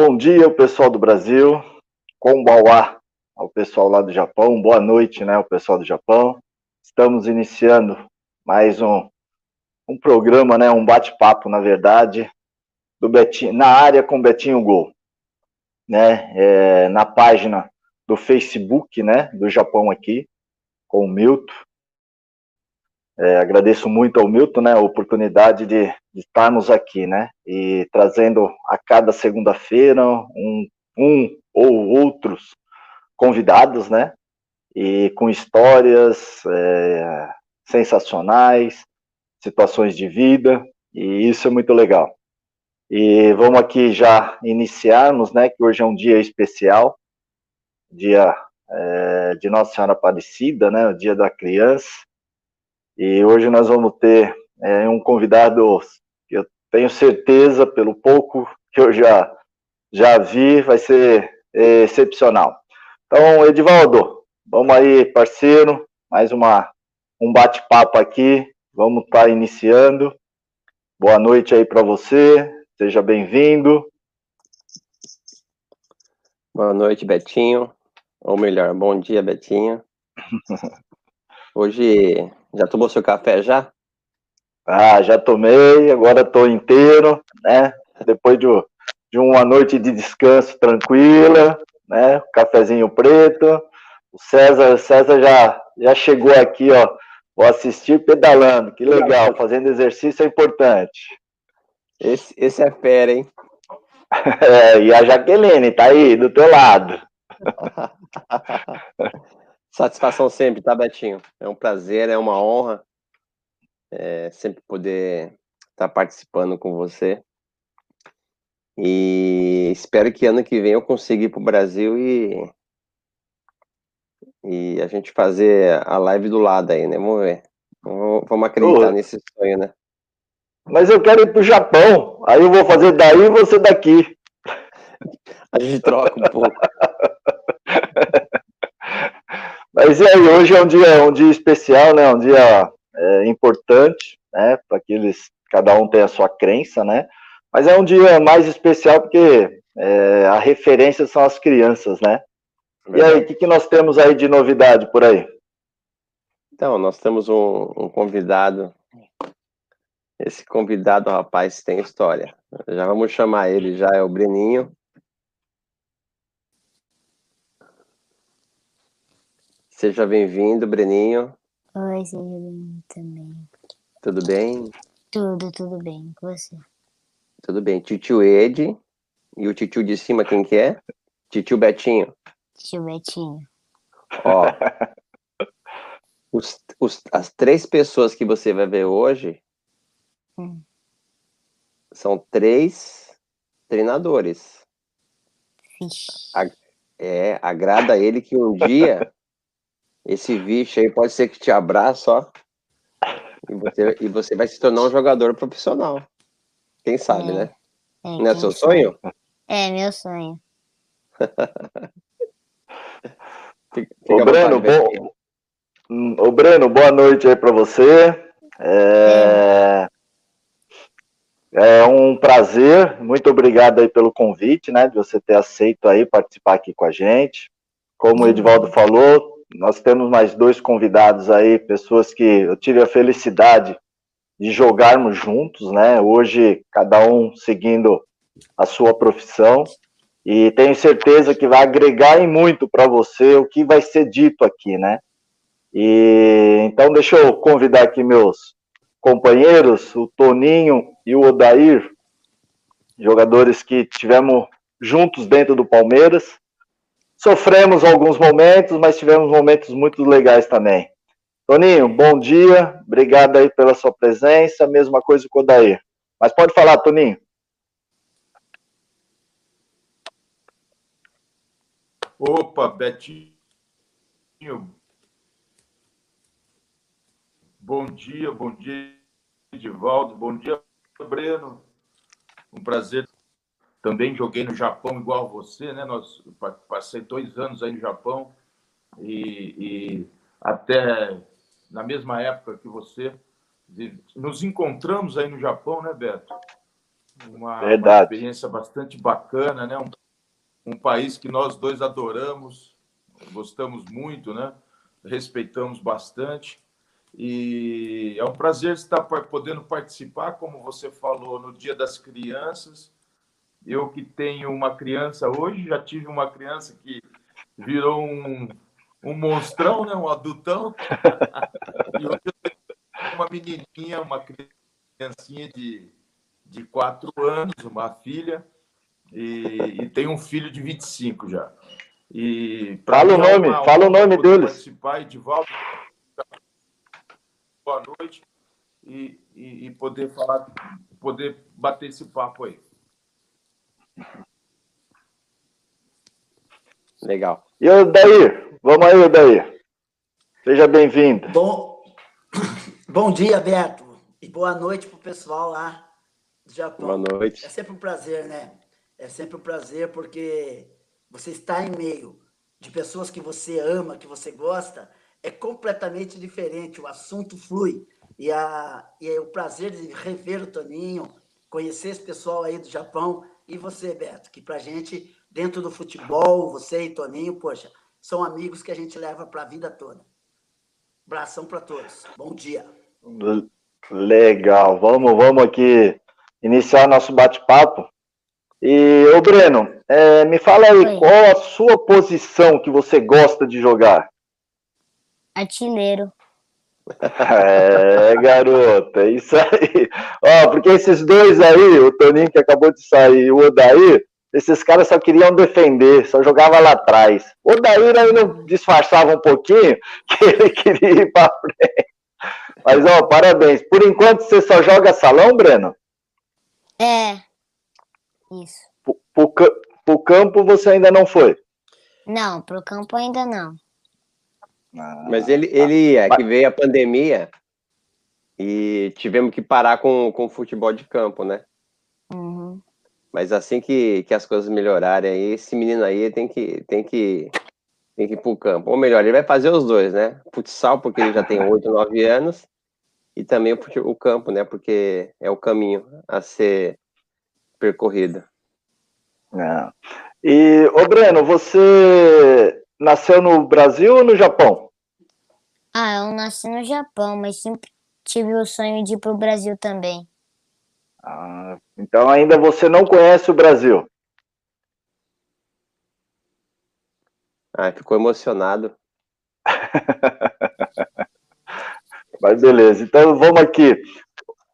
Bom dia, o pessoal do Brasil. Konbawa, ao pessoal lá do Japão. Boa noite, né, o pessoal do Japão. Estamos iniciando mais um, um programa, né, um bate-papo, na verdade, do Betinho, na área com Betinho Gol, né, é, na página do Facebook, né, do Japão aqui, com o Milton. É, agradeço muito ao Milton, né, a oportunidade de, de, estarmos aqui, né, e trazendo a cada segunda-feira um, um ou outros convidados, né, e com histórias é, sensacionais, situações de vida, e isso é muito legal. E vamos aqui já iniciarmos, né, que hoje é um dia especial, dia é, de Nossa Senhora Aparecida, né, o dia da criança, e hoje nós vamos ter é, um convidado que eu tenho certeza, pelo pouco que eu já, já vi, vai ser é, excepcional. Então, Edivaldo, vamos aí, parceiro, mais uma, um bate-papo aqui, vamos estar tá iniciando. Boa noite aí para você, seja bem-vindo. Boa noite, Betinho. Ou melhor, bom dia, Betinho. Hoje já tomou seu café já? Ah, já tomei, agora estou inteiro, né? Depois de, de, uma noite de descanso tranquila, né? Cafezinho preto. O César, o César já, já chegou aqui, ó. Vou assistir pedalando, que legal, fazendo exercício é importante. Esse, esse é fera, hein? É, e a Jaqueline tá aí, do teu lado. Satisfação sempre, tá, Betinho? É um prazer, é uma honra é, sempre poder estar tá participando com você. E espero que ano que vem eu consiga ir para o Brasil e, e a gente fazer a live do lado aí, né? Vamos ver. Vamos acreditar nesse sonho, né? Mas eu quero ir para o Japão. Aí eu vou fazer daí e você daqui. A gente troca um pouco. Mas e aí, hoje é um dia, um dia especial, né? Um dia é, importante, né? Para que eles, cada um tem a sua crença, né? Mas é um dia mais especial porque é, a referência são as crianças, né? E aí, o que, que nós temos aí de novidade por aí? Então, nós temos um, um convidado. Esse convidado, rapaz, tem história. Já vamos chamar ele, já é o Breninho. Seja bem-vindo, Breninho. Oi, seja bem-vindo também. Tudo bem? Tudo, tudo bem. Com você? Tudo bem. Titio Ed. E o titio de cima, quem que é? Titio Betinho. Titio Betinho. Ó. os, os, as três pessoas que você vai ver hoje hum. são três treinadores. Vixe. A, é, agrada a ele que um dia esse bicho aí pode ser que te abraça, ó. E você, e você vai se tornar um jogador profissional. Quem sabe, é, né? É, Não é seu sonho? É, meu sonho. fica, fica Ô, Breno, bom... Ô, Breno, boa noite aí para você. É... é um prazer, muito obrigado aí pelo convite, né, de você ter aceito aí participar aqui com a gente. Como o Edvaldo falou, nós temos mais dois convidados aí, pessoas que eu tive a felicidade de jogarmos juntos, né? Hoje, cada um seguindo a sua profissão. E tenho certeza que vai agregar em muito para você o que vai ser dito aqui, né? E então deixa eu convidar aqui meus companheiros, o Toninho e o Odair, jogadores que tivemos juntos dentro do Palmeiras. Sofremos alguns momentos, mas tivemos momentos muito legais também. Toninho, bom dia, obrigado aí pela sua presença, mesma coisa com o Daí. Mas pode falar, Toninho. Opa, Betinho. Bom dia, bom dia, Edivaldo, bom dia, Breno. Um prazer também joguei no Japão igual você, né? Nós passei dois anos aí no Japão e, e até na mesma época que você nos encontramos aí no Japão, né, Beto? uma, uma experiência bastante bacana, né? Um, um país que nós dois adoramos, gostamos muito, né? Respeitamos bastante. E é um prazer estar podendo participar, como você falou, no Dia das Crianças. Eu que tenho uma criança hoje, já tive uma criança que virou um, um monstrão, né? um adultão. E hoje eu tenho uma menininha, uma criancinha de, de quatro anos, uma filha, e, e tenho um filho de 25 já. E Fala o é nome, uma fala o nome deles. Participar, Edivaldo, boa noite e, e, e poder falar, poder bater esse papo aí. Legal. E o Daí? Vamos aí, Daí. Seja bem-vindo. Bom, bom dia, Beto. E boa noite pro pessoal lá do Japão. Boa noite. É sempre um prazer, né? É sempre um prazer porque você está em meio de pessoas que você ama, que você gosta, é completamente diferente. O assunto flui. E, a, e é o prazer de rever o Toninho, conhecer esse pessoal aí do Japão. E você, Beto, que pra gente, dentro do futebol, você e Toninho, poxa, são amigos que a gente leva para a vida toda. Abração para todos. Bom dia. Legal. Vamos, vamos aqui iniciar nosso bate-papo. E, ô Breno, é, me fala aí, Oi. qual a sua posição que você gosta de jogar? Artilheiro. É, garota, é isso aí. Ó, porque esses dois aí, o Toninho que acabou de sair e o Odair, esses caras só queriam defender, só jogava lá atrás. O Odair ainda disfarçava um pouquinho que ele queria ir pra frente. Mas, ó, parabéns. Por enquanto, você só joga salão, Breno? É. Isso. Pro, pro pro campo você ainda não foi? Não, pro campo ainda não. Mas ele, ele é que veio a pandemia e tivemos que parar com, com o futebol de campo, né? Uhum. Mas assim que, que as coisas melhorarem aí, esse menino aí tem que, tem que, tem que ir pro campo. Ou melhor, ele vai fazer os dois, né? Futsal, porque ele já tem 8, 9 anos, e também o, o campo, né? Porque é o caminho a ser percorrido. Não. E, ô Breno, você nasceu no Brasil ou no Japão? Ah, eu nasci no Japão, mas sempre tive o sonho de ir pro Brasil também. Ah, então ainda você não conhece o Brasil. Ah, ficou emocionado. Mas beleza, então vamos aqui.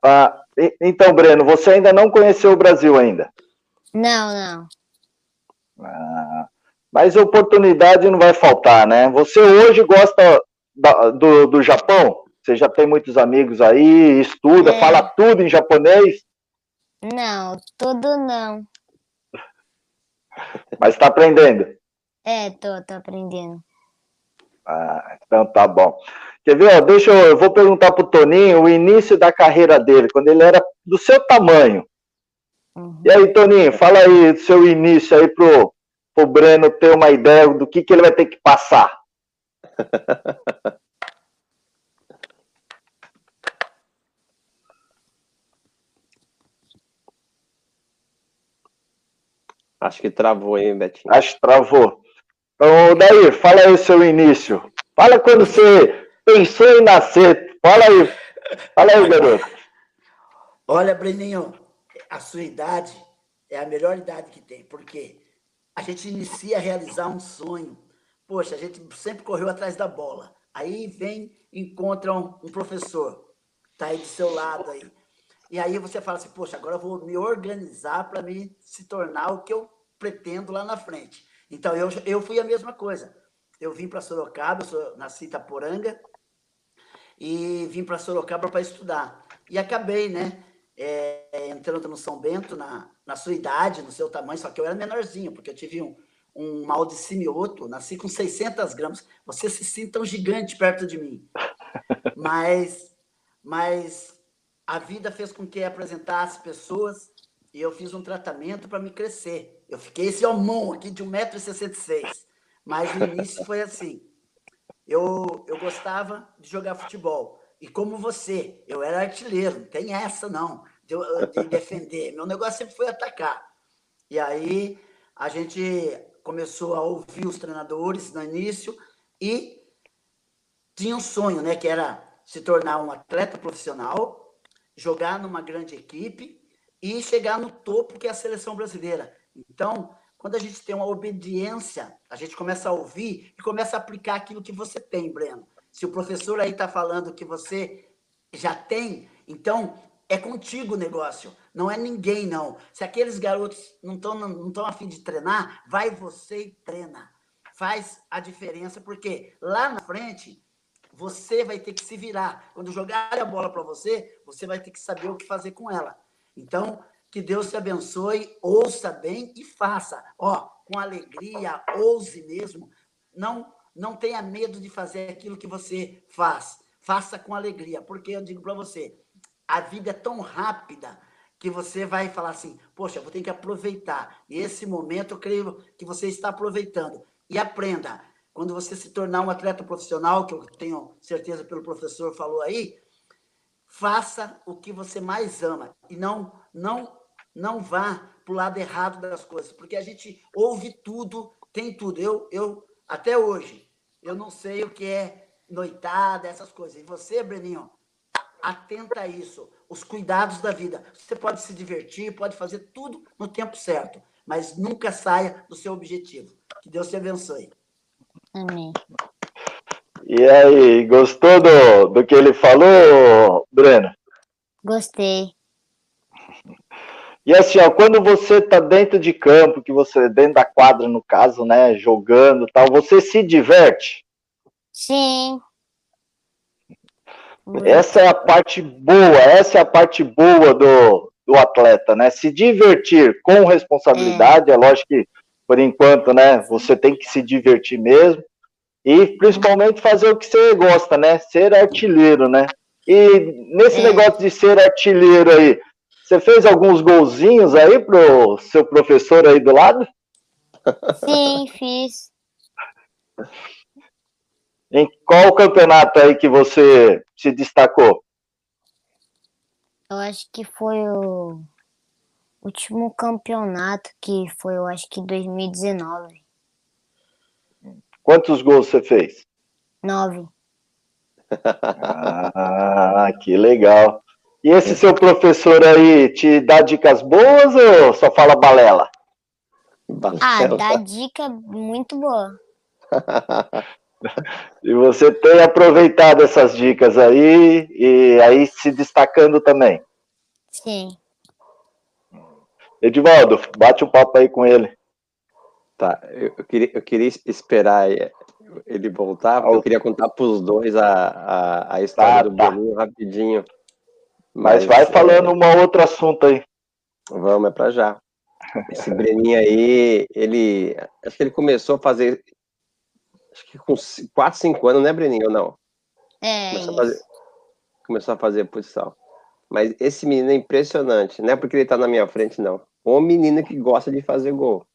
Ah, então, Breno, você ainda não conheceu o Brasil ainda. Não, não. Ah, mas oportunidade não vai faltar, né? Você hoje gosta da- do, do Japão? Você já tem muitos amigos aí, estuda, É. fala tudo em japonês, Não, tudo não. mas está aprendendo. É, tô, tô aprendendo. Ah, então tá bom. Quer ver? ó, deixa eu, eu vou perguntar pro Toninho o início da carreira dele, quando ele era do seu tamanho. Uhum. E aí, Toninho, fala aí do seu início aí pro, pro Breno ter uma ideia do que, que ele vai ter que passar. Acho que travou, hein, Betinho? Acho que travou. Então, daí, fala aí o seu início. Fala quando você pensou em nascer. Fala aí. Fala aí, garoto. Olha, Breninho, a sua idade é a melhor idade que tem, porque a gente inicia a realizar um sonho. Poxa, a gente sempre correu atrás da bola. Aí vem, encontra um, um professor, tá aí do seu lado aí. E aí você fala assim, poxa, agora eu vou me organizar para me se tornar o que eu pretendo lá na frente. Então eu, eu fui a mesma coisa. Eu vim para Sorocaba, eu sou, nasci em Itaporanga, e vim para Sorocaba para estudar. E acabei, né, é, entrando no São Bento, na, na sua idade, no seu tamanho, só que eu era menorzinho, porque eu tive um, um mal de simioto, nasci com 600 gramas. Você se sinta tão gigante perto de mim. Mas, mas a vida fez com que apresentasse pessoas e eu fiz um tratamento para me crescer. Eu fiquei esse homão aqui de 1,66m. Mas no início foi assim. Eu, eu gostava de jogar futebol. E como você, eu era artilheiro, não tem essa não. de, de defender. Meu negócio sempre foi atacar. E aí a gente começou a ouvir os treinadores no início e tinha um sonho, né, que era se tornar um atleta profissional, jogar numa grande equipe e chegar no topo que é a seleção brasileira. Então, quando a gente tem uma obediência, a gente começa a ouvir e começa a aplicar aquilo que você tem, Breno. Se o professor aí está falando que você já tem, então é contigo o negócio, não é ninguém, não. Se aqueles garotos não estão não tão afim de treinar, vai você e treina. Faz a diferença, porque lá na frente você vai ter que se virar. Quando jogar a bola para você, você vai ter que saber o que fazer com ela. Então, que Deus te abençoe, ouça bem e faça. Ó, com alegria, ouse mesmo. Não, não tenha medo de fazer aquilo que você faz. Faça com alegria, porque eu digo para você, a vida é tão rápida que você vai falar assim, poxa, vou ter que aproveitar. Esse momento eu creio que você está aproveitando. E aprenda, quando você se tornar um atleta profissional, que eu tenho certeza pelo professor falou aí, faça o que você mais ama e não não não vá para o lado errado das coisas, porque a gente ouve tudo, tem tudo. Eu eu até hoje eu não sei o que é noitada, essas coisas. E você, Breninho, atenta a isso, os cuidados da vida. Você pode se divertir, pode fazer tudo no tempo certo, mas nunca saia do seu objetivo. Que Deus te abençoe. Amém. E aí, gostou do, do que ele falou, Breno? Gostei. E assim, ó, quando você tá dentro de campo, que você dentro da quadra, no caso, né, jogando, tal, você se diverte? Sim. Essa é a parte boa, essa é a parte boa do, do atleta, né? Se divertir com responsabilidade, é. é lógico que por enquanto, né, você tem que se divertir mesmo e principalmente fazer o que você gosta, né? Ser artilheiro, né? E nesse é. negócio de ser artilheiro aí, você fez alguns golzinhos aí pro seu professor aí do lado? Sim, fiz. Em qual campeonato aí que você se destacou? Eu acho que foi o último campeonato que foi, eu acho que 2019. Quantos gols você fez? Nove. ah, que legal. E esse seu professor aí te dá dicas boas ou só fala balela? Ah, dá dica muito boa. e você tem aproveitado essas dicas aí e aí se destacando também. Sim. Edivaldo, bate um papo aí com ele. Tá, eu, eu queria, eu queria esperar ele voltar, porque eu queria contar para os dois a, a, a história tá, do tá. Boninho rapidinho. Mas, Mas vai é... falando um outro assunto aí. Vamos, é para já. Esse Breninho aí, ele. Acho que ele começou a fazer. Acho que com 4, 5 anos, né, Breninho? Ou não? É. Começou a fazer, começou a fazer posição. Mas esse menino é impressionante. Não é porque ele tá na minha frente, não um menino que gosta de fazer gol.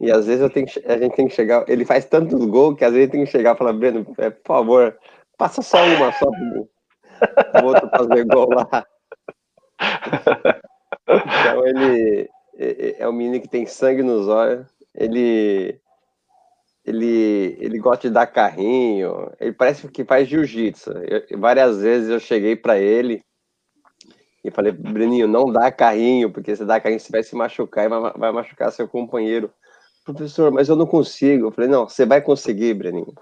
E às vezes eu tenho que, a gente tem que chegar. Ele faz tantos gols que às vezes tem que chegar e falar, Breno, é, por favor, passa só uma só pro outro fazer gol lá. Então ele é, é um menino que tem sangue nos olhos. Ele ele, ele gosta de dar carrinho. Ele parece que faz jiu-jitsu. Várias vezes eu cheguei para ele e falei, Breninho, não dá carrinho, porque se dá carrinho você vai se machucar e vai, vai machucar seu companheiro. Professor, mas eu não consigo. Eu falei, não, você vai conseguir, Breninho.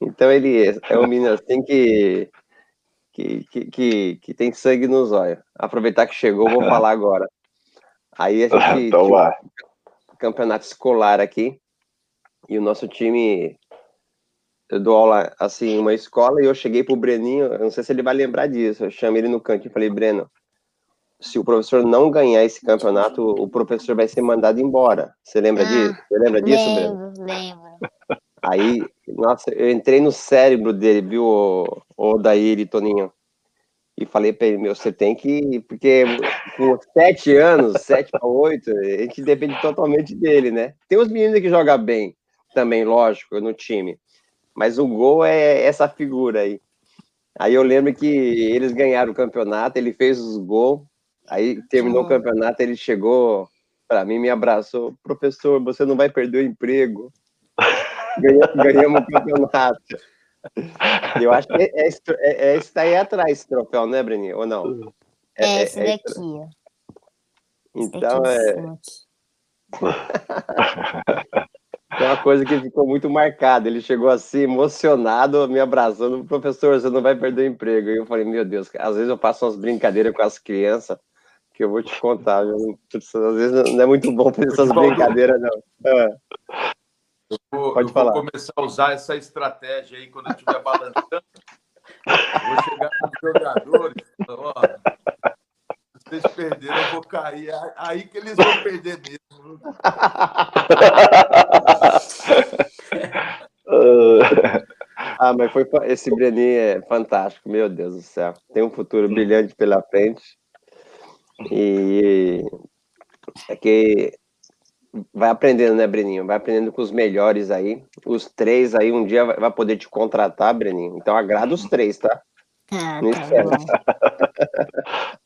Então ele é um menino assim que, que, que, que, que tem sangue nos olhos. Aproveitar que chegou, vou falar agora. Aí a gente tinha um campeonato escolar aqui, e o nosso time eu dou aula assim uma escola e eu cheguei pro Breninho, eu não sei se ele vai lembrar disso. Eu chamei ele no canto e falei, Breno, se o professor não ganhar esse campeonato, o professor vai ser mandado embora. Você lembra ah, disso? Você lembra disso, lembro, Breno? Lembro. Aí, nossa, eu entrei no cérebro dele, viu, o, o Daír e Toninho. E falei para ele, meu, você tem que. Porque com sete anos, sete para oito, a gente depende totalmente dele, né? Tem uns meninos que jogam bem também, lógico, no time. Mas o gol é essa figura aí. Aí eu lembro que eles ganharam o campeonato, ele fez os gols, aí terminou o campeonato, ele chegou para mim, me abraçou, professor, você não vai perder o emprego. Ganhamos o campeonato. Eu acho que é, é, é, é esse daí atrás, esse troféu, né, Breninho? Ou não? É, é esse é daqui, ó. Então é. É uma coisa que ficou muito marcada. Ele chegou assim, emocionado, me abraçando. Professor, você não vai perder o emprego. E eu falei, meu Deus, às vezes eu faço umas brincadeiras com as crianças que eu vou te contar. Às vezes não é muito bom fazer essas brincadeiras, não. É. Eu vou, Pode eu falar. vou começar a usar essa estratégia aí quando eu estiver balançando. vou chegar nos jogadores, ó, vocês perderem, eu vou cair. Aí que eles vão perder mesmo. ah, mas foi esse Breninho é fantástico, meu Deus do céu. Tem um futuro brilhante pela frente. E é que vai aprendendo, né, Breninho? Vai aprendendo com os melhores aí. Os três aí um dia vai poder te contratar, Breninho. Então agrada os três, tá? Ah, tá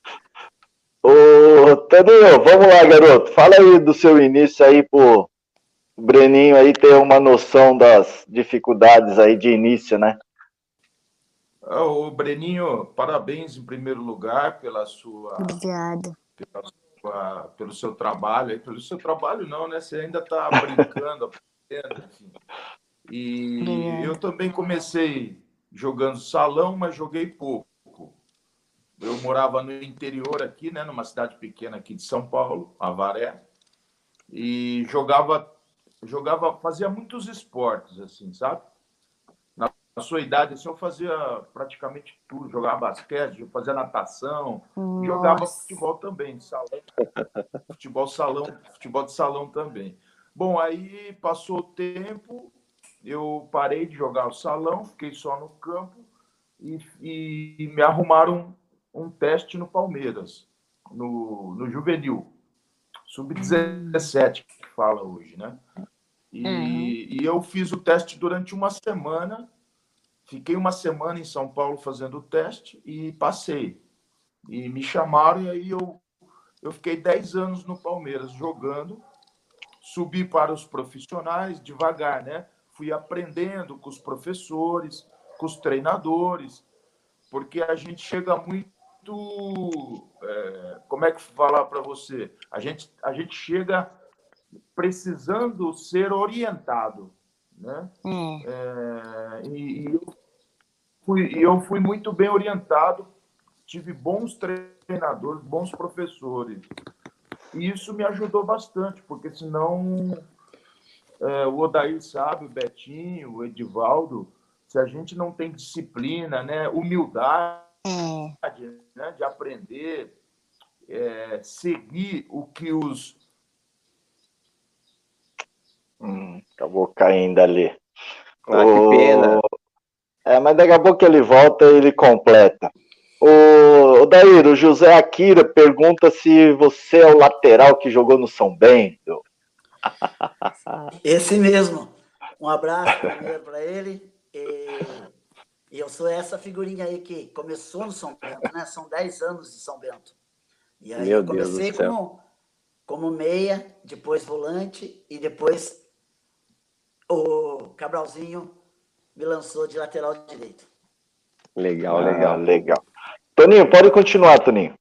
Ô, Taninho, vamos lá, garoto. Fala aí do seu início aí pro Breninho aí ter uma noção das dificuldades aí de início, né? Ô, Breninho, parabéns em primeiro lugar pela sua. Obrigado. Pela sua, pelo seu trabalho. Pelo seu trabalho, não, né? Você ainda está brincando, aprendendo, enfim. E Obrigado. eu também comecei jogando salão, mas joguei pouco. Eu morava no interior aqui, né, numa cidade pequena aqui de São Paulo, Avaré, e jogava, jogava, fazia muitos esportes, assim, sabe? Na sua idade, assim, eu fazia praticamente tudo, jogava basquete, fazia natação, Nossa. jogava futebol também, salão, futebol salão, futebol de salão também. Bom, aí passou o tempo, eu parei de jogar o salão, fiquei só no campo e, e me arrumaram um teste no Palmeiras, no, no juvenil, sub-17, que fala hoje, né? E, uhum. e, eu fiz o teste durante uma semana, fiquei uma semana em São Paulo fazendo o teste e passei. E me chamaram e aí eu, eu fiquei 10 anos no Palmeiras jogando, subi para os profissionais devagar, né? Fui aprendendo com os professores, com os treinadores, porque a gente chega muito muito. É, como é que falar para você? A gente, a gente chega precisando ser orientado. Né? Hum. É, e, e, eu fui, eu fui muito bem orientado, tive bons treinadores, bons professores. E isso me ajudou bastante, porque senão é, o Odair sabe, o Betinho, o Edivaldo, se a gente não tem disciplina, né, humildade, é. né, de aprender, é, seguir o que os. Hum, acabou caindo ali. Ah, o... que pena. É, mas daqui a pouco ele volta e ele completa. O, o Daír, o José Akira pergunta se você é o lateral que jogou no São Bento. Esse mesmo. Um abraço para ele. E e eu sou essa figurinha aí que começou no São Bento, né? São 10 anos de São Bento. E aí Meu eu comecei como, como meia, depois volante, e depois o Cabralzinho me lançou de lateral direito. Legal, ah, legal, legal. Toninho, pode continuar, Toninho.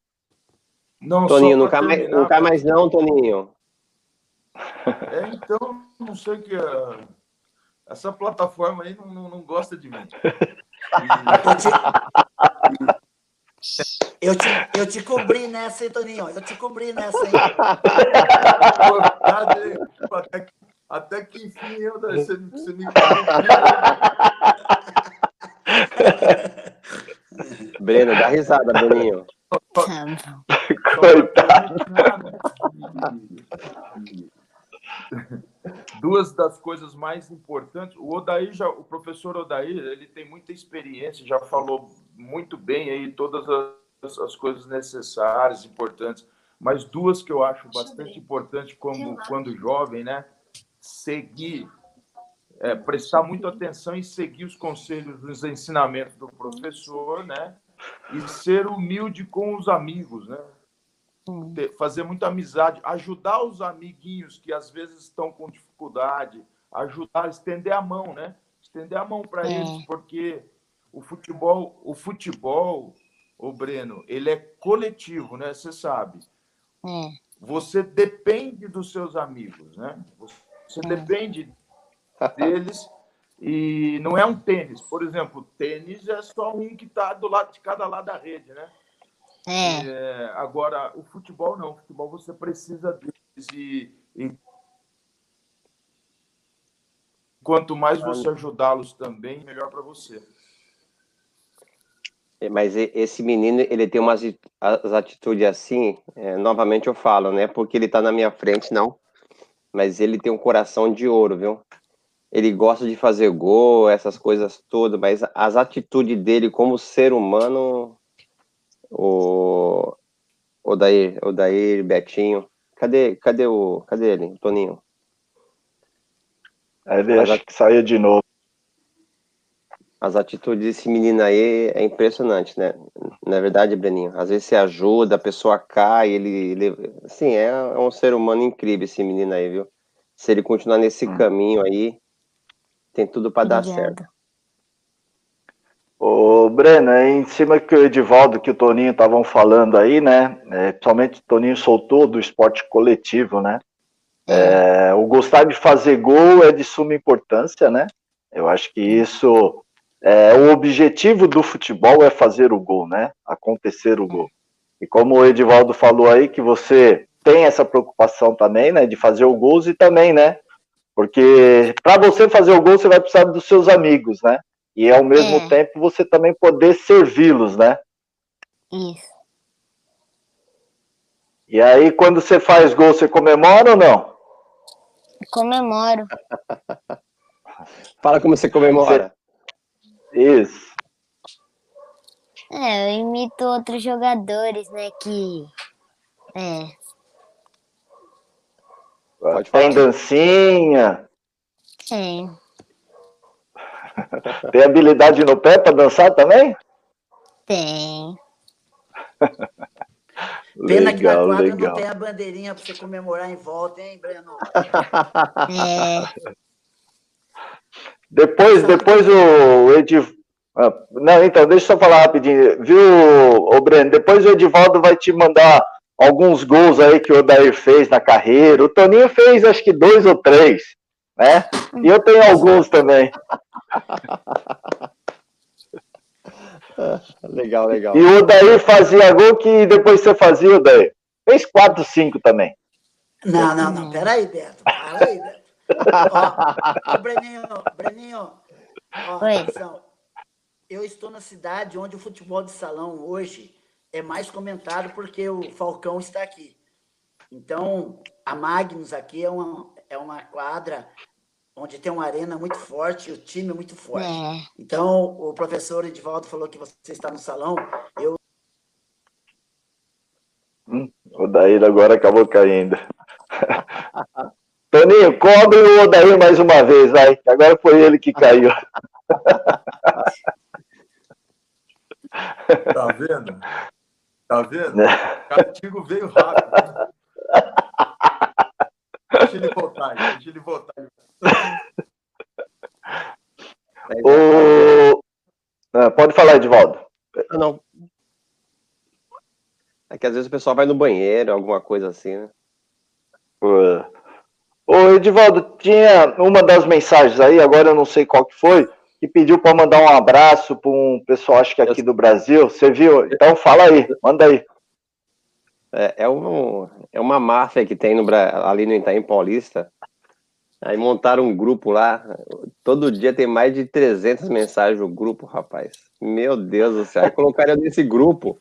Não, Toninho, não cai, mais, não cai mais não, Toninho. É, então, não sei o que... É... Essa plataforma aí não, não, não gosta de mim. Eu te, eu te cobri nessa, hein, Toninho? Eu te cobri nessa, hein? até, que, até que enfim eu, você, você me Breno, dá risada, Bruninho. Coitado duas das coisas mais importantes. O Odair já, o professor Odair, ele tem muita experiência, já falou muito bem aí todas as, as coisas necessárias, importantes. Mas duas que eu acho bastante importantes como quando jovem, né? Seguir é, prestar muita atenção e seguir os conselhos, os ensinamentos do professor, né? E ser humilde com os amigos, né? Ter, fazer muita amizade, ajudar os amiguinhos que às vezes estão com dificuldade, ajudar, estender a mão, né? Estender a mão para É. eles, porque o futebol, o futebol, o Breno, ele é coletivo, né? Você sabe. É, Você depende dos seus amigos, né? Você depende deles e não é um tênis. Por exemplo, tênis é só um que está do lado de cada lado da rede, né? É, É, agora, o futebol não. O futebol você precisa deles e, e quanto mais você ajudá-los também, melhor para você. Mas e- esse menino, ele tem umas ati- as atitudes assim, é, novamente eu falo, né? Porque ele tá na minha frente, não. Mas ele tem um coração de ouro, viu? Ele gosta de fazer gol, essas coisas todas, mas as atitudes dele como ser humano, o, o daí, o daí, Betinho, cadê, cadê o, cadê ele, o Toninho? Aí ele Mas acha que saiu de novo. As atitudes desse menino aí é impressionante, né? Na verdade, Breninho, às vezes você ajuda, a pessoa cai, ele, ele assim, é, é um ser humano incrível esse menino aí, viu? Se ele continuar nesse Hum. caminho aí, tem tudo para dar certo. Ô, Breno, é em cima que o Edivaldo que o Toninho estavam falando aí, né? É, principalmente o Toninho soltou do esporte coletivo, né? É, o gostar de fazer gol é de suma importância, né? Eu acho que isso é o objetivo do futebol é fazer o gol, né? Acontecer o gol. E como o Edivaldo falou aí, que você tem essa preocupação também, né? De fazer o gols e também, né? Porque para você fazer o gol, você vai precisar dos seus amigos, né? E ao mesmo É. tempo você também poder servi-los, né? Isso. E aí, quando você faz gol, você comemora ou não? Comemoro. Fala como você comemora. Isso. É, eu imito outros jogadores, né, que... É, Pode Tem dancinha, tem. tem habilidade no pé para dançar também? Tem. Pena que na Legal, quadra não legal. tem a bandeirinha para você comemorar em volta, hein, Breno? É, Depois, depois o Edivaldo. Não, então, deixa eu só falar rapidinho. Viu, ô Breno? Depois o Edivaldo vai te mandar alguns gols aí que o Odair fez na carreira. O Toninho fez acho que dois ou três, né? E eu tenho alguns também. Legal, legal. E o Odair fazia gol que depois você fazia, Odair. Fez quatro, cinco também. Não, não, não. Peraí, Beto. Para aí, Beto. Ó, ó, Breninho, Breninho. Ó, atenção. Eu estou na cidade onde o futebol de salão hoje é mais comentado porque o Falcão está aqui. Então, a Magnus aqui é uma, é uma quadra onde tem uma arena muito forte, o time é muito forte. é. Então, o professor Edivaldo falou que você está no salão. Eu O Odair agora acabou caindo. Toninho, cobre o Odair mais uma vez, vai. Agora foi ele que caiu. Tá vendo? Tá vendo? O castigo veio rápido. né? Deixa ele voltar, deixa ele voltar. O... Ah, pode falar, Edivaldo. Não. É que às vezes o pessoal vai no banheiro, alguma coisa assim, né? Uh, Ô, Edivaldo, tinha uma das mensagens aí, agora eu não sei qual que foi, que pediu para mandar um abraço para um pessoal, acho que aqui do Brasil. Você viu? Então fala aí, manda aí. É, é, um, é uma máfia que tem no, ali no Itaim Paulista. Aí montaram um grupo lá. Todo dia tem mais de 300 mensagens no grupo, rapaz. Meu Deus do céu. Aí colocaram nesse grupo.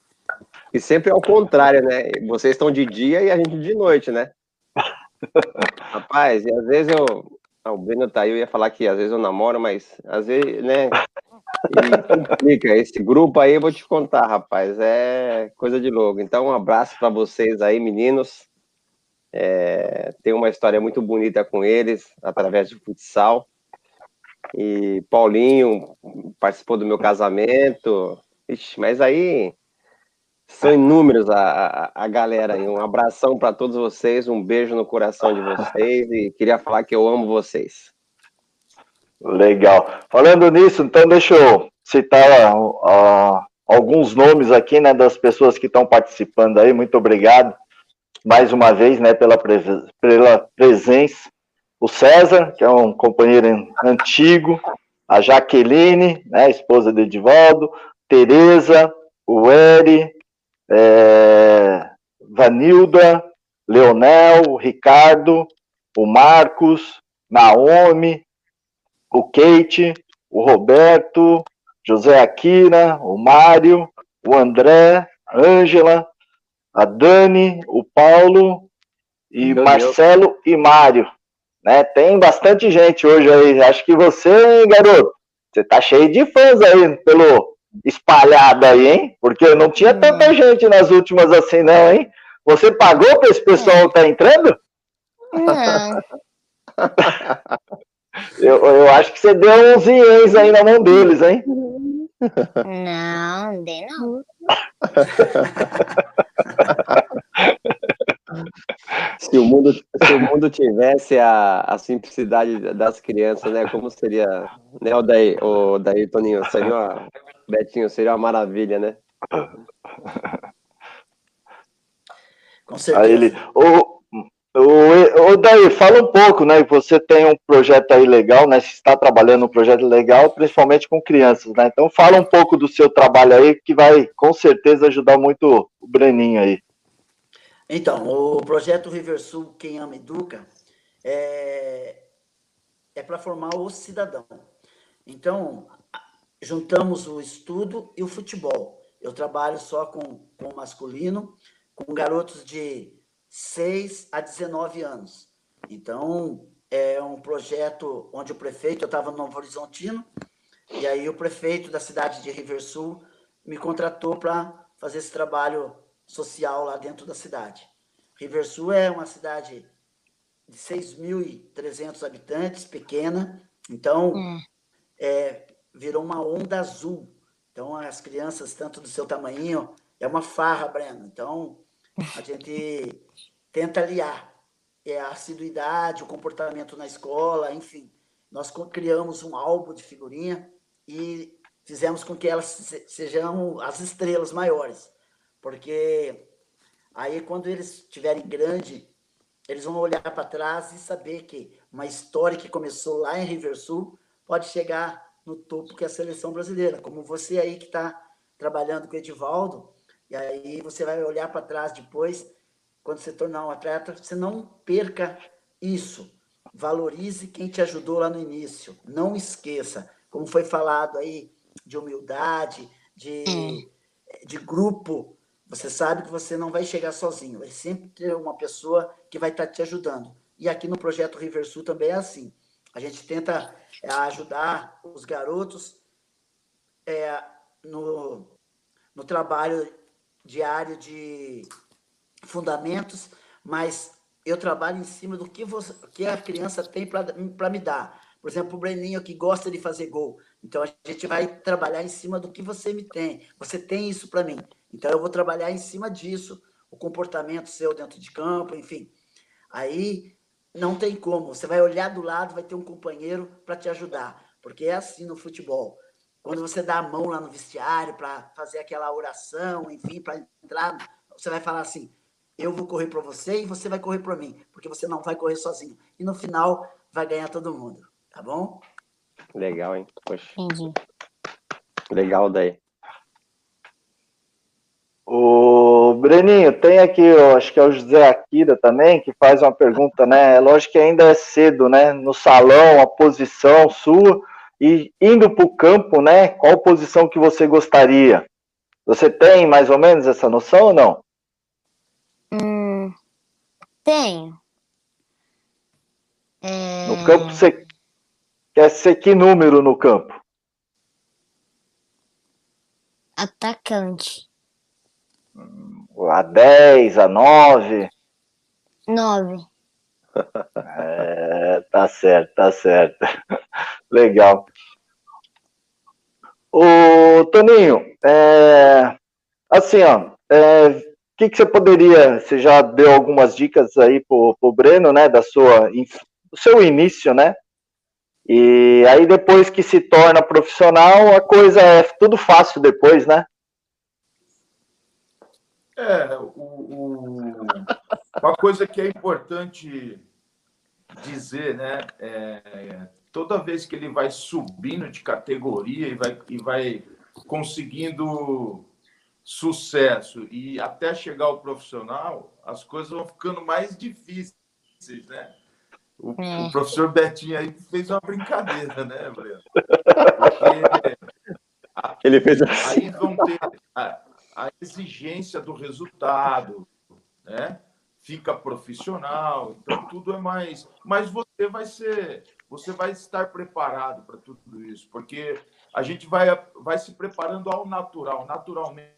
E sempre é o contrário, né? Vocês estão de dia e a gente de noite, né? Rapaz, e às vezes eu. Ah, o Breno tá aí, eu ia falar que às vezes eu namoro, mas às vezes, né? E complica. Esse grupo aí eu vou te contar, rapaz. É coisa de louco. Então, um abraço para vocês aí, meninos. É, tem uma história muito bonita com eles, através de futsal. E Paulinho participou do meu casamento. Ixi, mas aí são inúmeros a, a, a galera aí. Um abração para todos vocês, um beijo no coração de vocês e queria falar que eu amo vocês. Legal. Falando nisso, então deixa eu citar uh, alguns nomes aqui, né, das pessoas que estão participando aí. Muito obrigado mais uma vez, né, pela, pela presença. O César, que é um companheiro antigo, a Jaqueline, né, esposa de Edivaldo, Tereza, o Eri, é, Vanilda, Leonel, Ricardo, o Marcos, Naomi, o Kate, o Roberto, José Aquina, o Mário, o André, Ângela, a Dani, o Paulo e Meu Marcelo Deus. e Mário. Né? Tem bastante gente hoje aí. Acho que você, garoto, você tá cheio de fãs aí pelo espalhado aí, hein? Porque não tinha tanta gente nas últimas assim, não, hein? Você pagou para esse pessoal estar tá entrando? Não. eu, eu acho que você deu uns ienes aí na mão deles, hein? Não, dei não. se, o mundo, se o mundo tivesse a, a simplicidade das crianças, né? Como seria, né, o daí, o daí Toninho, seria uma, Betinho, seria uma maravilha, né? Com certeza. Aí ele, o, o, daí, fala um pouco, né? Você tem um projeto aí legal, né? Você está trabalhando um projeto legal, principalmente com crianças, né? Então fala um pouco do seu trabalho aí, que vai com certeza ajudar muito o Breninho aí. Então, o projeto Riversul Quem Ama Educa é, é para formar o cidadão. Então, juntamos o estudo e o futebol. Eu trabalho só com, com masculino, com garotos de 6 a 19 anos. Então, é um projeto onde o prefeito, eu estava no Novo Horizontino, e aí o prefeito da cidade de Riversul me contratou para fazer esse trabalho social lá dentro da cidade. Riversul é uma cidade de 6.300 habitantes, pequena, então hum. é, virou uma onda azul. Então as crianças, tanto do seu tamanho, é uma farra, Breno. Então a gente tenta aliar é a assiduidade, o comportamento na escola, enfim. Nós criamos um álbum de figurinha e fizemos com que elas sejam as estrelas maiores. Porque aí, quando eles estiverem grande, eles vão olhar para trás e saber que uma história que começou lá em Riversul pode chegar no topo que é a seleção brasileira. Como você aí que está trabalhando com o Edivaldo, e aí você vai olhar para trás depois, quando você tornar um atleta, você não perca isso. Valorize quem te ajudou lá no início. Não esqueça, como foi falado aí, de humildade, de, é. de grupo, você sabe que você não vai chegar sozinho, vai sempre ter uma pessoa que vai estar te ajudando. E aqui no projeto Riversul também é assim. A gente tenta é, ajudar os garotos é, no, no trabalho diário de fundamentos, mas eu trabalho em cima do que, você, que a criança tem para me dar. Por exemplo, o Breninho que gosta de fazer gol. Então, a gente vai trabalhar em cima do que você me tem. Você tem isso para mim. Então, eu vou trabalhar em cima disso, o comportamento seu dentro de campo, enfim. Aí, não tem como. Você vai olhar do lado, vai ter um companheiro para te ajudar. Porque é assim no futebol. Quando você dá a mão lá no vestiário para fazer aquela oração, enfim, para entrar, você vai falar assim: eu vou correr para você e você vai correr para mim, porque você não vai correr sozinho. E no final vai ganhar todo mundo, tá bom? Legal, hein? Poxa. Entendi. Legal daí. O Breninho, tem aqui, eu acho que é o José Akira também, que faz uma pergunta, né? É lógico que ainda é cedo, né? No salão, a posição sua, e indo para o campo, né? Qual posição que você gostaria? Você tem mais ou menos essa noção ou não? Hum, tenho. É... No campo, você quer ser que número no campo? Atacante. A 10, a 9? 9. É, tá certo, tá certo. Legal. O Toninho, é, assim, ó, é, que, que você poderia, você já deu algumas dicas aí pro, pro Breno, né, da sua, do seu início, né, e aí depois que se torna profissional, a coisa é tudo fácil depois, né? É, o, o, uma coisa que é importante dizer, né, é, toda vez que ele vai subindo de categoria e vai, e vai conseguindo sucesso e até chegar ao profissional, as coisas vão ficando mais difíceis, né? O, é. o professor Betinho aí fez uma brincadeira, né, Breno? Porque, ele fez assim. Aí vão ter a, a exigência do resultado, né? Fica profissional, então tudo é mais. Mas você vai ser você vai estar preparado para tudo isso, porque a gente vai, vai se preparando ao natural, naturalmente a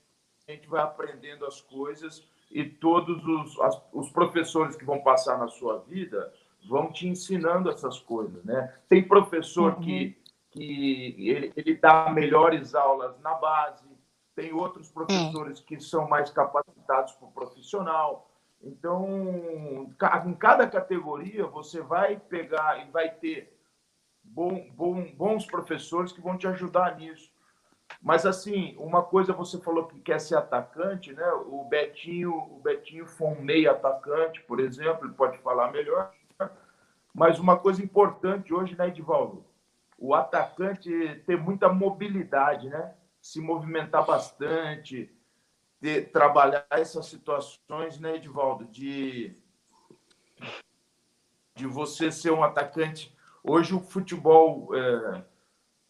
gente vai aprendendo as coisas e todos os, as, os professores que vão passar na sua vida vão te ensinando essas coisas, né? Tem professor uhum. que, que ele, ele dá melhores aulas na base, tem outros professores que são mais capacitados para o profissional, então, em cada categoria, você vai pegar e vai ter bom, bom, bons professores que vão te ajudar nisso. Mas, assim, uma coisa você falou que quer ser atacante, né? O Betinho, o Betinho foi um meio atacante, por exemplo, ele pode falar melhor. Mas uma coisa importante hoje, né, Edivaldo? O atacante ter muita mobilidade, né? Se movimentar bastante, de trabalhar essas situações, né, Edvaldo, de, de você ser um atacante. Hoje o futebol é,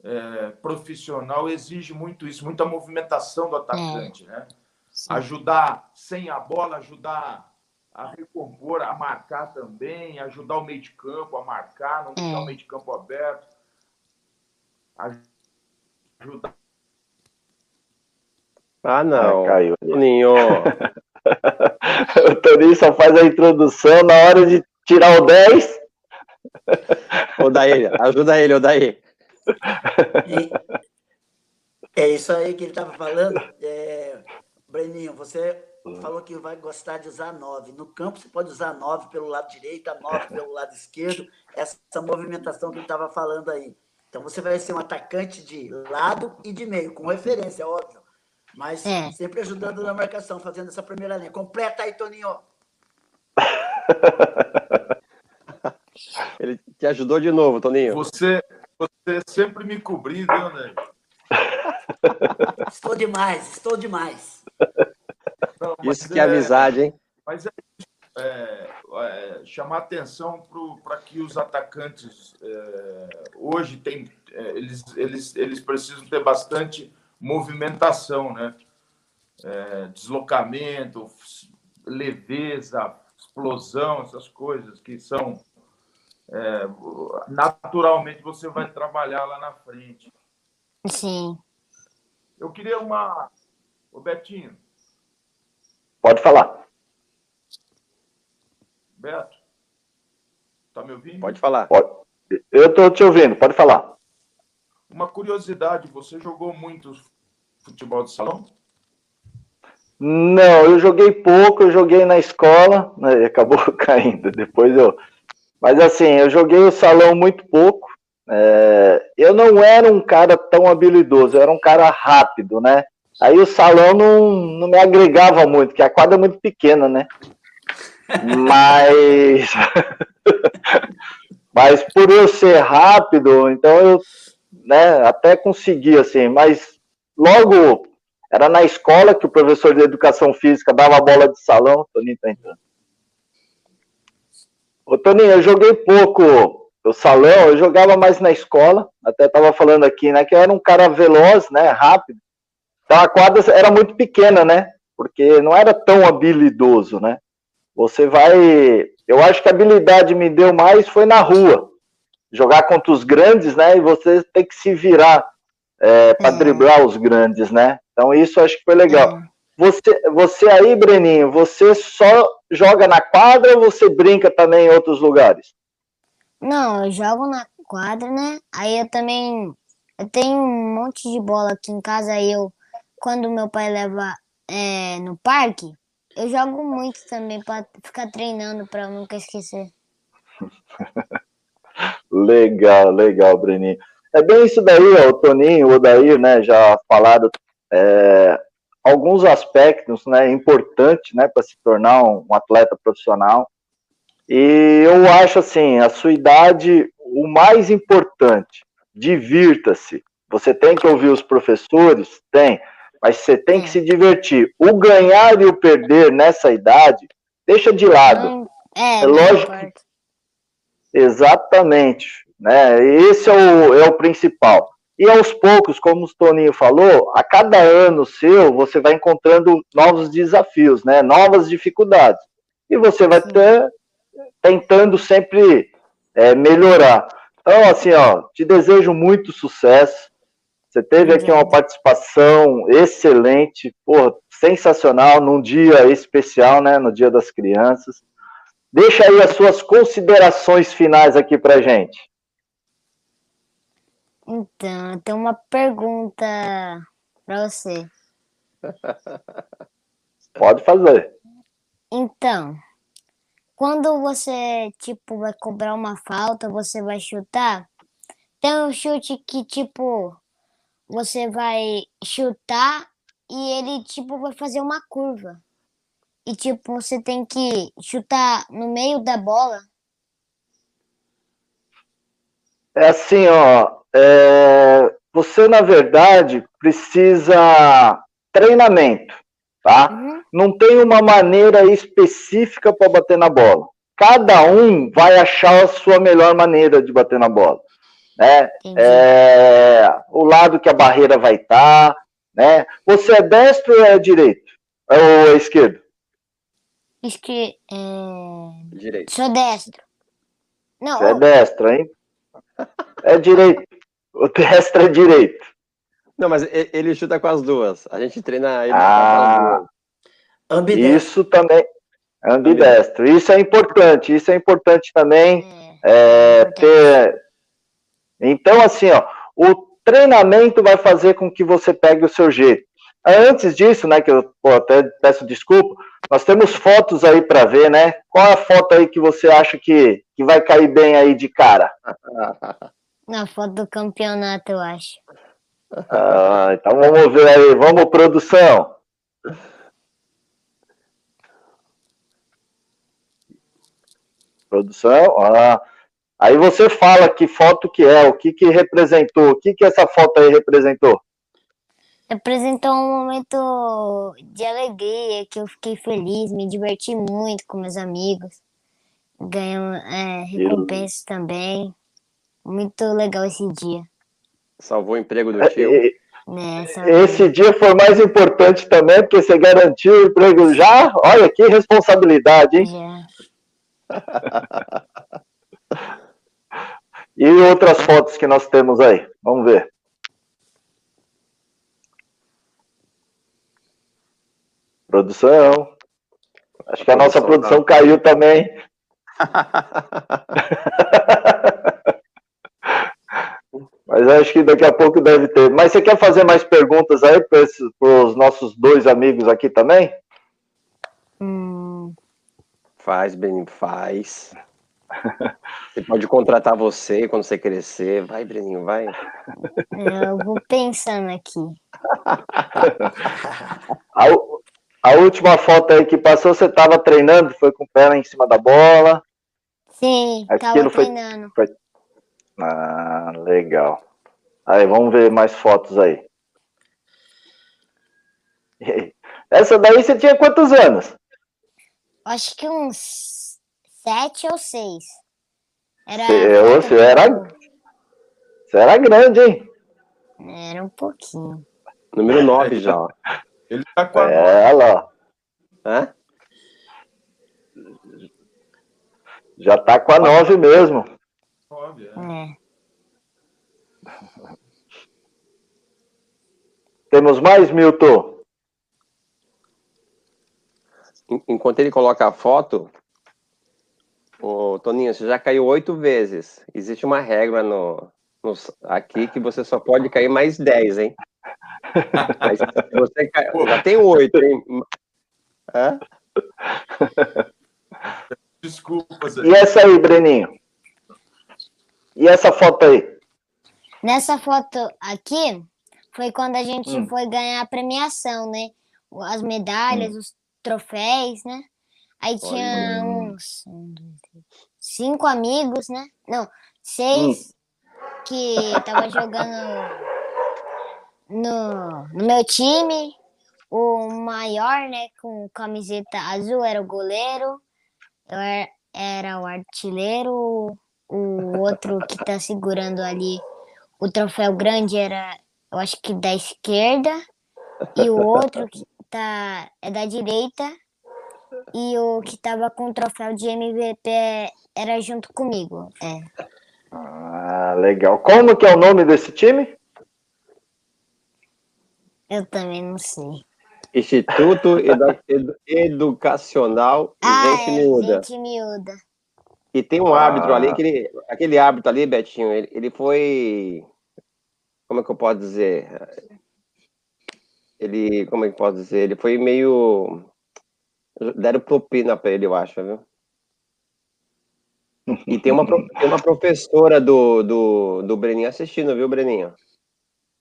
é, profissional exige muito isso, muita movimentação do atacante, é. né? Sim. Ajudar sem a bola, ajudar a recompor, a marcar também, ajudar o meio de campo a marcar, não deixar o meio de campo aberto, ajudar ah, não. Ah, caiu. Toninho. o Toninho só faz a introdução na hora de tirar o 10. Ô, Daí, ajuda ele, ô, Daí. É isso aí que ele estava falando. É, Breninho, você falou que vai gostar de usar 9. No campo, você pode usar 9 pelo lado direito, 9 pelo lado esquerdo. Essa movimentação que ele estava falando aí. Então, você vai ser um atacante de lado e de meio, com referência, óbvio. Mas é. sempre ajudando na marcação, fazendo essa primeira linha. Completa aí, Toninho. Ele te ajudou de novo, Toninho. Você, você sempre me cobriu, né? Estou demais, estou demais. Não, Isso que é, é amizade, hein? Mas é, é, é chamar atenção para que os atacantes é, hoje tem, é, eles, eles, eles precisam ter bastante movimentação, né? É, deslocamento, leveza, explosão, essas coisas que são é, naturalmente você vai trabalhar lá na frente. Sim. Eu queria uma. O Betinho. Pode falar. Beto. Tá me ouvindo? Pode falar. Pode. Eu estou te ouvindo, pode falar. Uma curiosidade, você jogou muito futebol de salão? Não, eu joguei pouco, eu joguei na escola, né, acabou caindo, depois eu... Mas assim, eu joguei o salão muito pouco, é... eu não era um cara tão habilidoso, eu era um cara rápido, né? Aí o salão não, não me agregava muito, porque a quadra é muito pequena, né? Mas... Mas por eu ser rápido, então eu né, até consegui, assim, mas logo era na escola que o professor de educação física dava a bola de salão, Toninho tá entrando. Ô, Toninho, eu joguei pouco o salão, eu jogava mais na escola, até estava falando aqui, né, que eu era um cara veloz, né, rápido. Então a quadra era muito pequena, né, porque não era tão habilidoso, né. Você vai, eu acho que a habilidade me deu mais foi na rua, jogar contra os grandes, né? E você tem que se virar é, para driblar os grandes, né? Então isso acho que foi legal. Você, você aí, Breninho, você só joga na quadra ou você brinca também em outros lugares? Não, eu jogo na quadra, né? Aí eu também eu tenho um monte de bola aqui em casa, aí eu quando meu pai leva é, no parque, eu jogo muito também para ficar treinando para nunca esquecer. legal, legal, Breninho. É bem isso daí, ó, o Toninho, o Odair, né, já falaram é, alguns aspectos, né, importantes, né, para se tornar um, um atleta profissional. E eu acho assim, a sua idade, o mais importante, divirta-se. Você tem que ouvir os professores? Tem mas você tem que é. se divertir. O ganhar e o perder nessa idade, deixa de lado. é, é lógico. Exatamente. Né? Esse é o, é o principal. E aos poucos, como o Toninho falou, a cada ano seu, você vai encontrando novos desafios, né? novas dificuldades. E você vai ter, tentando sempre é, melhorar. Então, assim, ó, te desejo muito sucesso. Você teve aqui uma participação excelente, porra, sensacional, num dia especial, né? No Dia das Crianças. Deixa aí as suas considerações finais aqui pra gente. Então, eu tenho uma pergunta para você. Pode fazer. Então, quando você, tipo, vai cobrar uma falta, você vai chutar, tem um chute que, tipo, você vai chutar e ele, tipo, vai fazer uma curva. E, tipo, você tem que chutar no meio da bola. É assim, ó. É, você, na verdade, precisa treinamento, tá? Uhum. Não tem uma maneira específica para bater na bola. Cada um vai achar a sua melhor maneira de bater na bola né? É, o lado que a barreira vai estar, tá, né? Você é destro ou é direito? Ou é esquerdo? Esque... É... Direito. Sou destro. Não, Você é destro, hein? É direito. O destro é direito. Não, mas ele chuta com as duas. A gente treina ele ah, Ambidestro. Isso também. Ambidestro. Isso é importante. Isso é importante também. É, é, ter então, assim, ó, o treinamento vai fazer com que você pegue o seu jeito. Antes disso, né, que eu pô, até peço desculpa, nós temos fotos aí para ver, né? Qual é a foto aí que você acha que, que vai cair bem aí de cara? Na foto do campeonato, eu acho. Ah, então vamos ver aí, vamos produção. Produção, ah, Aí você fala que foto que é, o que que representou, o que que essa foto aí representou? Representou um momento de alegria, que eu fiquei feliz, me diverti muito com meus amigos. Ganhamos é, recompensas também. Muito legal esse dia. Salvou o emprego do tio. É, é, esse dia foi mais importante também, porque você garantiu o emprego já. Olha que responsabilidade, hein? Yeah. E outras fotos que nós temos aí? Vamos ver. Produção. Acho que a nossa produção caiu também. Mas acho que daqui a pouco deve ter. Mas você quer fazer mais perguntas aí para os nossos dois amigos aqui também? Hum. Faz, bem, faz. Ele pode contratar você quando você crescer. Vai, Breninho, vai. Eu vou pensando aqui. a, a, última foto aí que passou, você estava treinando, foi com o pé em cima da bola. Sim, estava treinando. Foi... Ah, legal. Aí, vamos ver mais fotos aí. Essa daí você tinha quantos anos? Acho que uns sete ou seis. Era. Você, era. Você era grande, hein? Era um pouquinho. Número 9 já. Ele tá com a. É, lá. Hã? Já tá com a 9 mesmo. 9, é. é. Temos mais, Milton? Enquanto ele coloca a foto, Ô, Toninho, você já caiu oito vezes. Existe uma regra no, no, aqui que você só pode cair mais dez, hein? Mas você cai, já tem oito, hein? Hã? Desculpa, Zé. E essa aí, Breninho? E essa foto aí? Nessa foto aqui foi quando a gente hum. foi ganhar a premiação, né? As medalhas, hum. os troféus, né? Aí tinha Olha. uns cinco amigos, né? Não, seis hum. que tava jogando no, no meu time. O maior, né, com camiseta azul era o goleiro. Eu era, era o artilheiro. O outro que tá segurando ali o troféu grande era, eu acho que da esquerda. E o outro que tá, é da direita e o que tava com o troféu de MVP era junto comigo. É. Ah, legal. Como que é o nome desse time? Eu também não sei. Instituto Edu Educacional ah, Gente é, Miúda. Gente Miúda. E tem um árbitro ah. ali, aquele, aquele árbitro ali, Betinho, ele, ele foi. Como é que eu posso dizer? Ele. Como é que eu posso dizer? Ele foi meio Deram propina pra ele, eu acho, viu? E tem uma, tem uma professora do, do, do Breninho assistindo, viu, Breninho?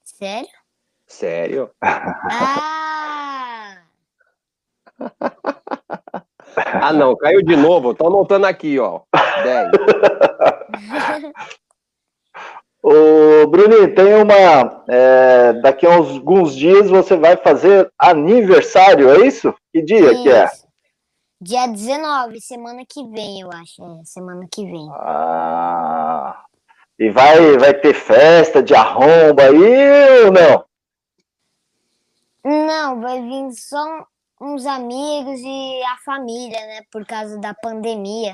Sério? Sério? Ah! ah, não, caiu de novo. Tô anotando aqui, ó. 10. Ô, Bruninho, tem uma. É, daqui a alguns dias você vai fazer aniversário, é isso? Que dia isso. que é? Dia 19, semana que vem, eu acho. É, semana que vem. Ah. E vai, vai ter festa de arromba aí ou não? Não, vai vir só uns amigos e a família, né? Por causa da pandemia.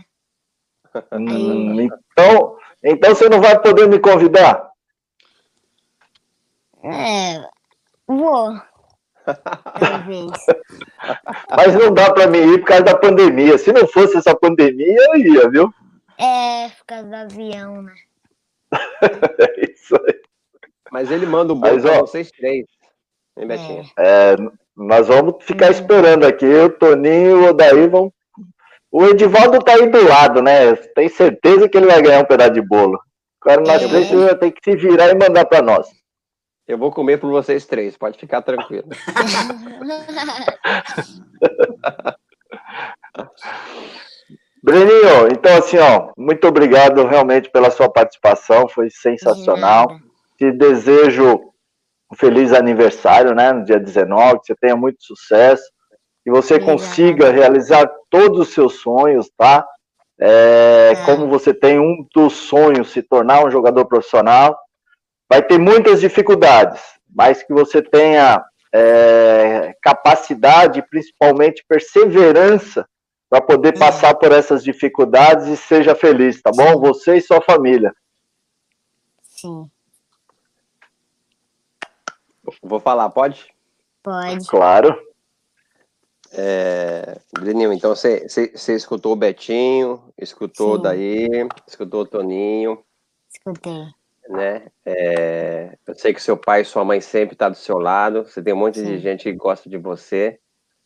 Hum, então, então você não vai poder me convidar? É, vou. Talvez. Mas não dá para mim ir por causa da pandemia. Se não fosse essa pandemia, eu ia, viu? É, por causa do avião, né? é isso aí. Mas ele manda o bolo para vocês três. Hein, Betinha? É. é, nós vamos ficar esperando aqui. O Toninho e o Odaí vão. O Edivaldo tá aí do lado, né? Tem certeza que ele vai ganhar um pedaço de bolo. Agora nós é. três ter que se virar e mandar para nós. Eu vou comer por vocês três, pode ficar tranquilo. Breninho, então assim, ó, muito obrigado realmente pela sua participação, foi sensacional. Te desejo um feliz aniversário, né, no dia 19, que você tenha muito sucesso, que você consiga realizar todos os seus sonhos, tá? É, é. Como você tem um dos sonhos, se tornar um jogador profissional, vai ter muitas dificuldades, mas que você tenha é, capacidade, principalmente perseverança, para poder passar por essas dificuldades e seja feliz, tá bom? Você e sua família. Sim. Vou falar, pode? Pode. Claro. É, Breninho, então você, escutou o Betinho, escutou Sim. o Daí, escutou o Toninho. Escutei né? É, eu sei que seu pai e sua mãe sempre estão tá do seu lado. Você tem um monte Sim. de gente que gosta de você.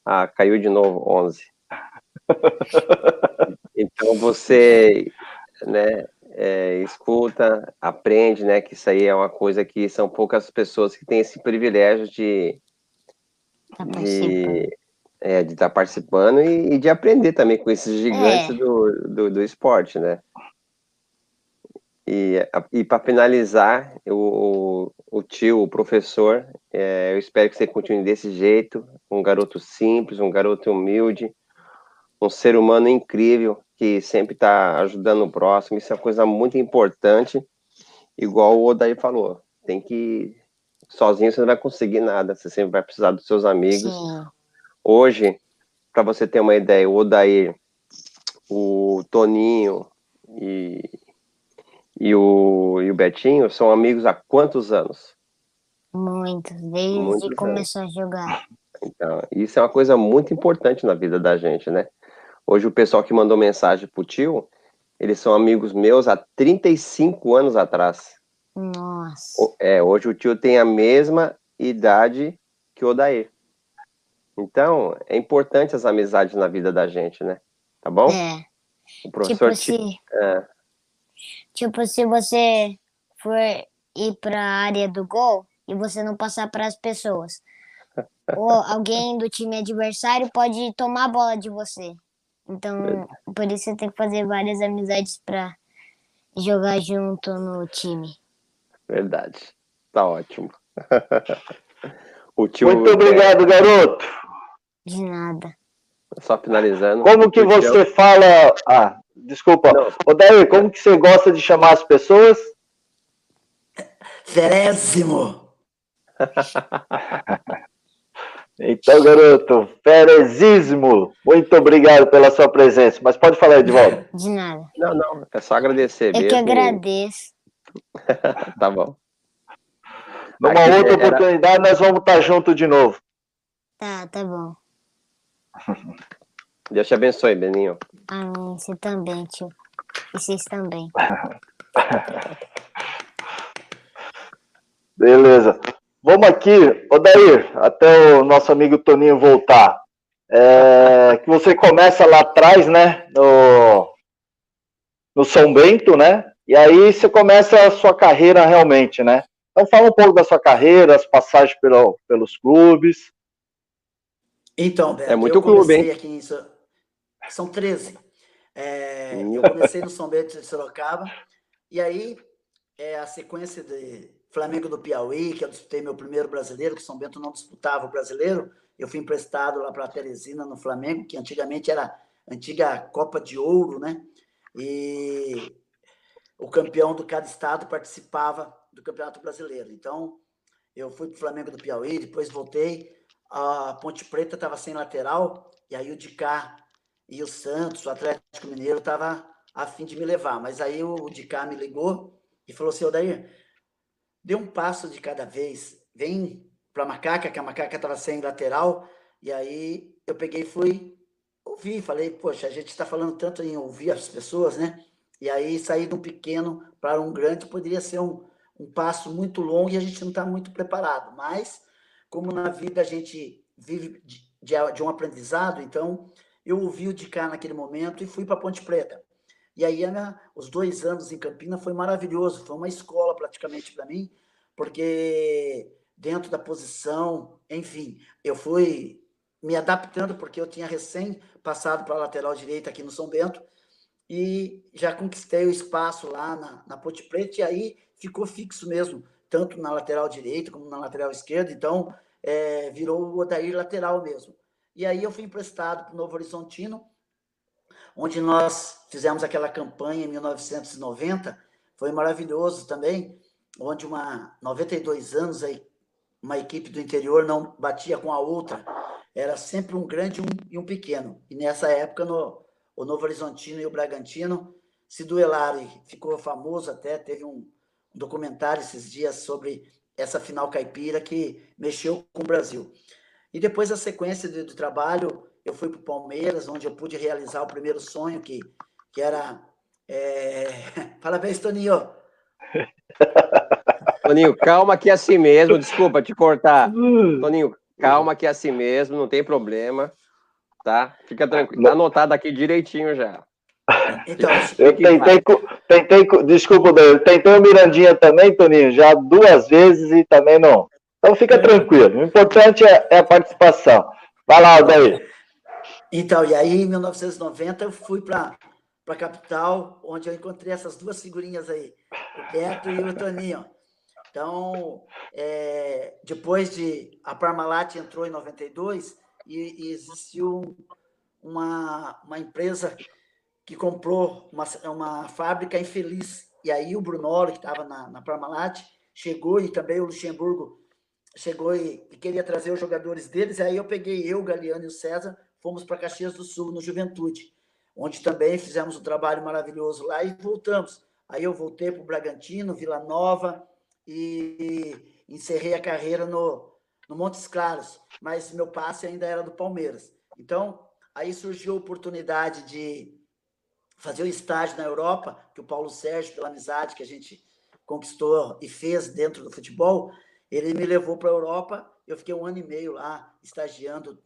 Ah, caiu de novo 11. então você, né? É, escuta, aprende, né? Que isso aí é uma coisa que são poucas pessoas que têm esse privilégio de de é, de estar tá participando e, e, de aprender também com esses gigantes é. do, do, do esporte, né? E, e para finalizar, o, o tio, o professor, é, eu espero que você continue desse jeito, um garoto simples, um garoto humilde, um ser humano incrível, que sempre está ajudando o próximo, isso é uma coisa muito importante, igual o Odair falou, tem que, sozinho você não vai conseguir nada, você sempre vai precisar dos seus amigos. Sim. Hoje, para você ter uma ideia, o Odair, o Toninho e e o, e o Betinho são amigos há quantos anos? Muitos, desde Muitos que começou a jogar. Então, isso é uma coisa muito importante na vida da gente, né? Hoje o pessoal que mandou mensagem pro tio, Eles são amigos meus há 35 anos atrás. Nossa. É, hoje o tio tem a mesma idade que o Odair. Então, é importante as amizades na vida da gente, né? Tá bom? É. O professor Tipo Ti- se, é, tipo, se você for ir pra área do gol e você não passar para as pessoas. Ou alguém do time adversário pode tomar a bola de você. Então, por isso você tem que fazer várias amizades para jogar junto no time. verdade. Tá ótimo. o tio, Muito é, obrigado, garoto. De nada. só finalizando. Como que você fala. Ah, desculpa. Não. Ô, Daí, como que você gosta de chamar as pessoas? Ferésimo. Então, garoto, Ferezismo, muito obrigado pela sua presença. Mas pode falar, Edvaldo. De nada. Não, não, é só agradecer Eu mesmo. que agradeço. Tá bom. Numa Aqui outra era- oportunidade, nós vamos estar juntos de novo. Tá, tá bom. Deus te abençoe, Beninho. Amém. Você também, tio. E vocês também. Beleza. Vamos aqui, Odair, até o nosso amigo Toninho voltar. É, que você começa lá atrás, né? No, no São Bento, né? E aí você começa a sua carreira realmente, né? Então fala um pouco da sua carreira, as passagens pelo, pelos clubes. Então, Beto, É muito eu clube, comecei hein? aqui em... São- São 13. É, eu comecei no São Bento de Sorocaba, e aí é a sequência de Flamengo do Piauí, que eu disputei meu primeiro brasileiro, que São Bento não disputava o brasileiro, eu fui emprestado lá para Teresina, no Flamengo, que antigamente era antiga Copa de Ouro, né? E o campeão do cada estado participava do Campeonato Brasileiro. Então, eu fui para o Flamengo do Piauí, depois voltei, a Ponte Preta estava sem lateral, e aí o Dicá e o Santos, o Atlético Mineiro, estava a fim de me levar. Mas aí o Dicá me ligou e falou assim, Odair, dê um passo de cada vez, vem para a Macaca, que a Macaca estava sem lateral, e aí eu peguei e fui ouvir, falei, poxa, a gente está falando tanto em ouvir as pessoas, né? E aí sair de um pequeno para um grande poderia ser um, um passo muito longo e a gente não está muito preparado. Mas, como na vida a gente vive de, de, de um aprendizado, então eu ouvi o de cá naquele momento e fui para Ponte Preta. E aí, Ana, os dois anos em Campina foi maravilhoso, foi uma escola praticamente para mim, porque dentro da posição, enfim, eu fui me adaptando, porque eu tinha recém passado para a lateral direita aqui no São Bento, e já conquistei o espaço lá na, na Ponte Preta, e aí ficou fixo mesmo, tanto na lateral direita como na lateral esquerda, então é, virou o Odair lateral mesmo. E aí eu fui emprestado para o Novo Horizontino, onde nós fizemos aquela campanha em 1990, foi maravilhoso também, onde uma 92 anos aí uma equipe do interior não batia com a outra, era sempre um grande e um pequeno. E nessa época no, o Novo Horizontino e o Bragantino se duelaram e ficou famoso até, teve um, um documentário esses dias sobre essa final caipira que mexeu com o Brasil. E depois a sequência do, do trabalho, eu fui para o Palmeiras, onde eu pude realizar o primeiro sonho, que, que era. É... Parabéns, Toninho! Toninho, calma que é assim mesmo, desculpa te cortar. Toninho, calma que é assim mesmo, não tem problema, tá? Fica tranquilo, tá anotado aqui direitinho já. Então, Eu tentei, tentei, desculpa, tentei o Mirandinha também, Toninho, já duas vezes e também não. Então fica tranquilo, o importante é, é a participação. Vai lá, Daí. Então, e aí, em 1990, eu fui para a capital, onde eu encontrei essas duas figurinhas aí, o Beto e o Toninho. Então, é, depois de. A Parmalat entrou em 92 e, e existiu uma, uma empresa que comprou uma, uma fábrica infeliz. E aí o Brunoro, que estava na, na Parmalat, chegou e também o Luxemburgo chegou e, e queria trazer os jogadores deles. E aí eu peguei eu, o Galeano e o César, fomos para Caxias do Sul, no Juventude, onde também fizemos um trabalho maravilhoso lá e voltamos. Aí eu voltei para o Bragantino, Vila Nova e encerrei a carreira no, no Montes Claros, mas meu passe ainda era do Palmeiras. Então, aí surgiu a oportunidade de, fazer o estágio na Europa, que o Paulo Sérgio, pela amizade que a gente conquistou e fez dentro do futebol, ele me levou para a Europa. Eu fiquei um ano e meio lá, estagiando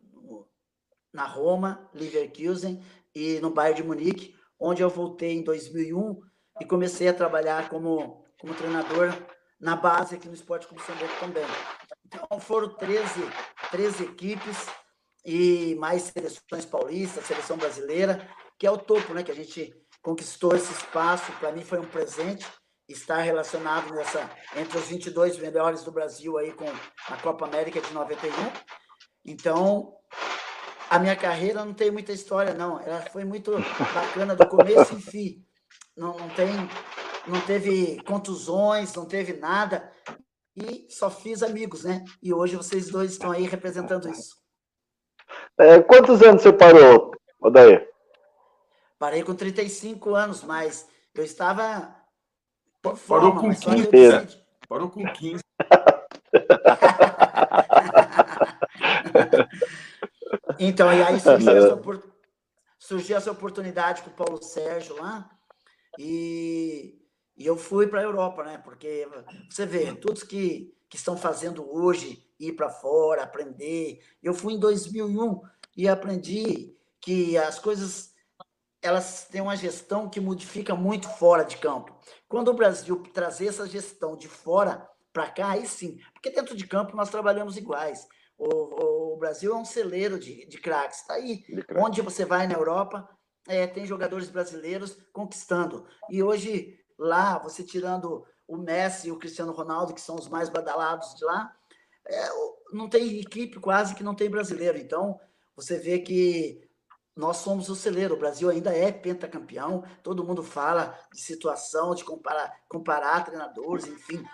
na Roma, Leverkusen e no Bayern de Munique, onde eu voltei em 2001 e comecei a trabalhar como, como treinador na base aqui no Esporte Clube São Bento também. Então foram 13, 13 equipes e mais seleções paulistas, seleção brasileira, que é o topo, né? Que a gente conquistou esse espaço. Para mim foi um presente estar relacionado nessa entre os 22 melhores do Brasil aí com a Copa América de 91. Então, a minha carreira não tem muita história não, ela foi muito bacana do começo em fim. Não, não tem não teve contusões, não teve nada e só fiz amigos, né? E hoje vocês dois estão aí representando isso. É, quantos anos você parou, Odair? Parei com 35 anos, mas eu estava Parou com 15. Parou com 15. então, e aí surgiu essa, surgiu essa oportunidade com o Paulo Sérgio lá, e, e eu fui para a Europa, né? Porque você vê, todos que, que estão fazendo hoje ir para fora, aprender. Eu fui em 2001 e aprendi que as coisas elas têm uma gestão que modifica muito fora de campo. Quando o Brasil trazer essa gestão de fora para cá, aí sim, porque dentro de campo nós trabalhamos iguais. O, o Brasil é um celeiro de, de craques. Está aí. Onde você vai na Europa, é, tem jogadores brasileiros conquistando. E hoje, lá, você tirando o Messi e o Cristiano Ronaldo, que são os mais badalados de lá, é, não tem equipe quase que não tem brasileiro. Então, você vê que nós somos o celeiro, o Brasil ainda é pentacampeão, todo mundo fala de situação, de comparar, comparar treinadores, enfim,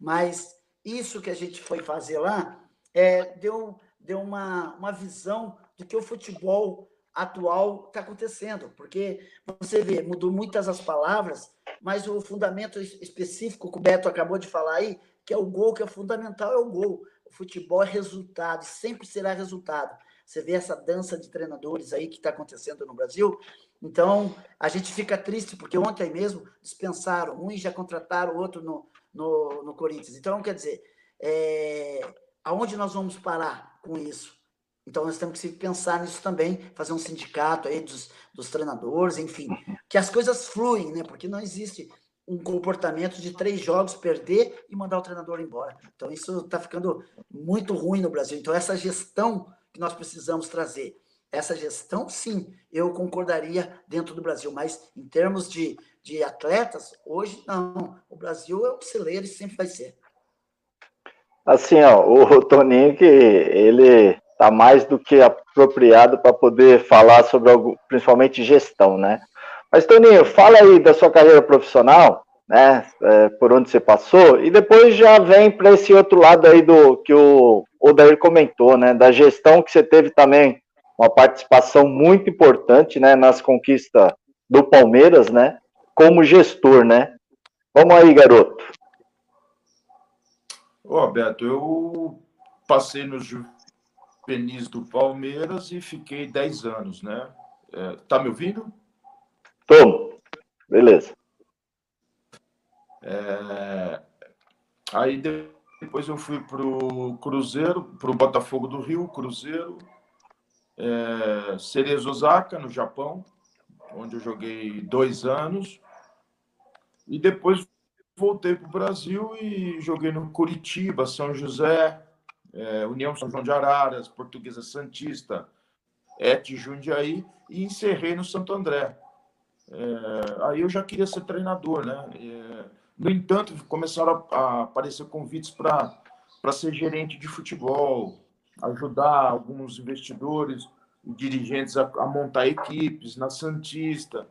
mas isso que a gente foi fazer lá é, deu, deu uma, uma visão do que o futebol atual está acontecendo, porque você vê, mudou muitas as palavras, mas o fundamento específico que o Beto acabou de falar aí, que é o gol, que é fundamental, é o gol. O futebol é resultado, sempre será resultado. Você vê essa dança de treinadores aí que está acontecendo no Brasil. Então, a gente fica triste, porque ontem mesmo dispensaram, um já contrataram o outro no, no, no Corinthians. Então, quer dizer, é, aonde nós vamos parar com isso? Então, nós temos que pensar nisso também, fazer um sindicato aí dos, dos treinadores, enfim, que as coisas fluem, né? Porque não existe um comportamento de três jogos, perder e mandar o treinador embora. Então, isso está ficando muito ruim no Brasil. Então, essa gestão que nós precisamos trazer. Essa gestão, sim, eu concordaria dentro do Brasil, mas em termos de, de atletas, hoje não. O Brasil é um celeiro e sempre vai ser. Assim, ó, o Toninho, que ele está mais do que apropriado para poder falar sobre algo, principalmente gestão, né? Mas, Toninho, fala aí da sua carreira profissional, né? É, por onde você passou, e depois já vem para esse outro lado aí do que o Odair comentou, né, da gestão que você teve também uma participação muito importante, né, nas conquistas do Palmeiras, né, como gestor, né? Vamos aí, garoto. Oh, Beto, eu passei nos juvenis do Palmeiras e fiquei 10 anos, né? É, tá me ouvindo? Tô. Beleza. É, aí depois eu fui para o Cruzeiro, para o Botafogo do Rio, Cruzeiro, é, Cerezo Osaka, no Japão, onde eu joguei dois anos. E depois voltei para o Brasil e joguei no Curitiba, São José, é, União São João de Araras, Portuguesa Santista, Et Jundiaí e encerrei no Santo André. É, aí eu já queria ser treinador, né? É, no entanto, começaram a, aparecer convites para ser gerente de futebol, ajudar alguns investidores dirigentes a, a, montar equipes na Santista.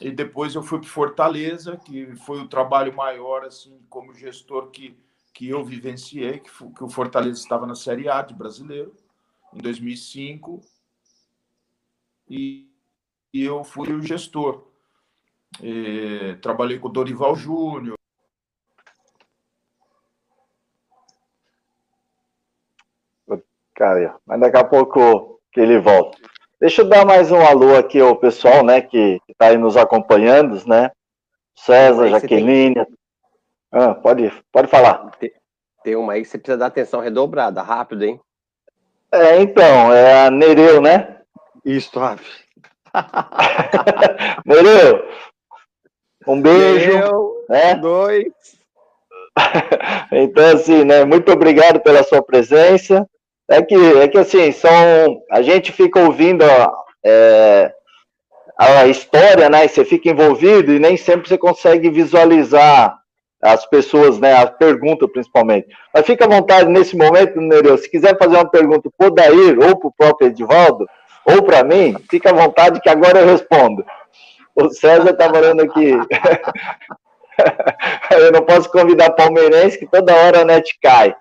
E depois eu fui para Fortaleza, que foi o trabalho maior, assim, como gestor que, que eu vivenciei, que, que o Fortaleza estava na Série A de brasileiro, em 2005. E, e eu fui o gestor. É, trabalhei com o Dorival Júnior. Cara, mas daqui a pouco que ele volta. Deixa eu dar mais um alô aqui ao pessoal, né, que está aí nos acompanhando, né? César, Jaqueline. Tem... Ah, pode, pode falar. Tem, uma aí que você precisa dar atenção redobrada, rápido, hein? É, então, é a Nereu, né? Isso, rápido. Nereu, um beijo. Nereu, né? Dois. então, assim, né, muito obrigado pela sua presença. É que, é que assim, são, a gente fica ouvindo é, a história, né, você fica envolvido e nem sempre você consegue visualizar as pessoas, né, a pergunta principalmente. Mas fica à vontade nesse momento, Nereu, se quiser fazer uma pergunta para o Dair ou para o próprio Edivaldo, ou para mim, fica à vontade que agora eu respondo. O César está falando aqui. eu não posso convidar palmeirense que toda hora a net cai.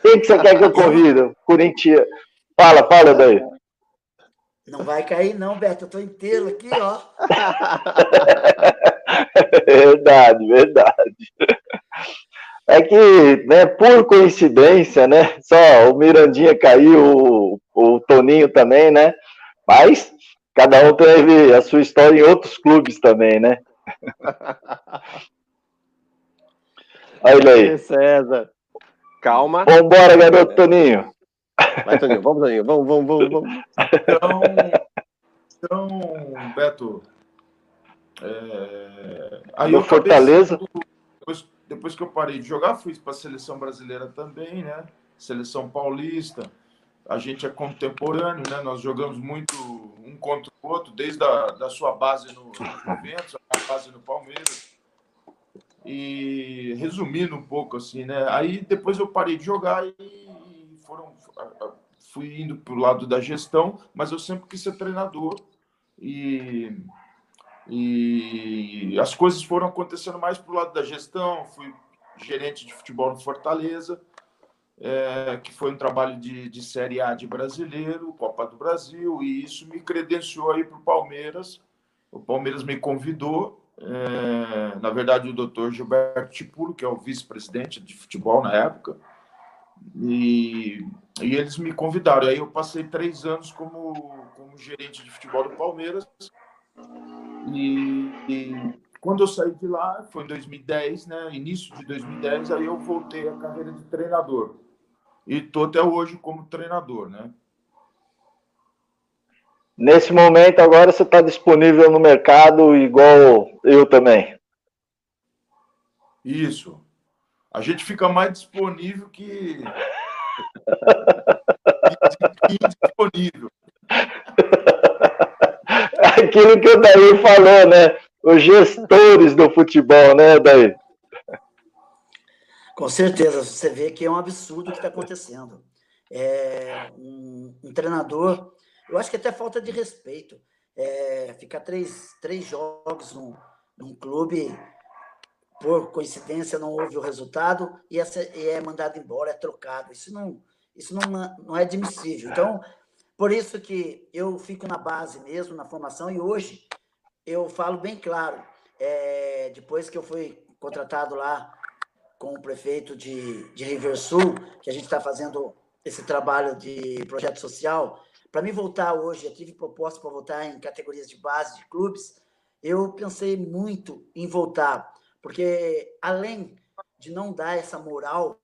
Quem que você quer que eu convido? Corinthians. Fala, fala daí. Não vai cair, não, Beto. Eu tô inteiro aqui, ó. verdade, verdade. É que, né, por coincidência, né? Só o Mirandinha caiu, o, o Toninho também, né? Mas cada um teve a sua história em outros clubes também, né? Olha ele aí. César. Calma. Vambora, garoto Toninho. Vai, Toninho, vamos, Toninho, vamos, vamos, vamos. vamos. Então, então Beto, é... aí eu Fortaleza. Depois, depois que eu parei de jogar, fui para a seleção brasileira também, né? Seleção paulista. A gente é contemporâneo, né? Nós jogamos muito um contra o outro, desde a da sua base no Juventus, a base no Palmeiras. E resumindo um pouco assim, né? Aí depois eu parei de jogar e foram fui indo para o lado da gestão, mas eu sempre quis ser treinador e e as coisas foram acontecendo mais para o lado da gestão. Fui gerente de futebol no Fortaleza, é, que foi um trabalho de, de Série A de brasileiro, Copa do Brasil, e isso me credenciou aí para o Palmeiras. O Palmeiras me convidou é, na verdade, o doutor Gilberto Tipulo, que é o vice-presidente de futebol na época, e, e, eles me convidaram. Aí eu passei três anos como, como gerente de futebol do Palmeiras. E, e, quando eu saí de lá, foi em 2010, né, início de 2010, aí eu voltei à carreira de treinador. E estou até hoje como treinador, né? Nesse momento, agora você está disponível no mercado, igual eu também. Isso. A gente fica mais disponível que. disponível. Aquilo que o Daí falou, né? Os gestores do futebol, né, Daí? Com certeza, você vê que é um absurdo o que está acontecendo. É, um, um treinador eu acho que até falta de respeito. É, ficar três, três jogos num, num clube, por coincidência não houve o resultado e é, e é mandado embora, é trocado. Isso não, isso não, não é admissível. Então, por isso que eu fico na base mesmo, na formação, e hoje eu falo bem claro. É, depois que eu fui contratado lá com o prefeito de, de Riversul, que a gente está fazendo esse trabalho de projeto social, para mim voltar hoje, eu tive proposta para voltar em categorias de base de clubes, eu pensei muito em voltar, porque além de não dar essa moral,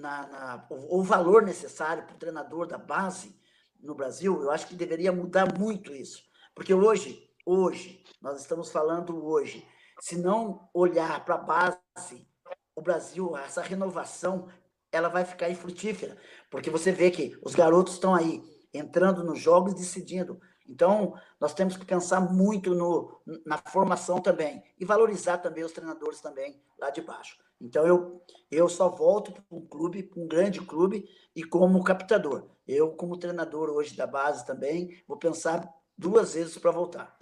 na, na o, o valor necessário para o treinador da base no Brasil, eu acho que deveria mudar muito isso. Porque hoje, hoje, nós estamos falando hoje, se não olhar para a base, o Brasil, essa renovação, ela vai ficar infrutífera. Porque você vê que os garotos estão aí entrando nos jogos, decidindo. Então, nós temos que pensar muito no, na formação também e valorizar também os treinadores também lá de baixo. Então, eu, eu só volto para um clube, um grande clube e como captador. Eu, como treinador hoje da base também, vou pensar duas vezes para voltar.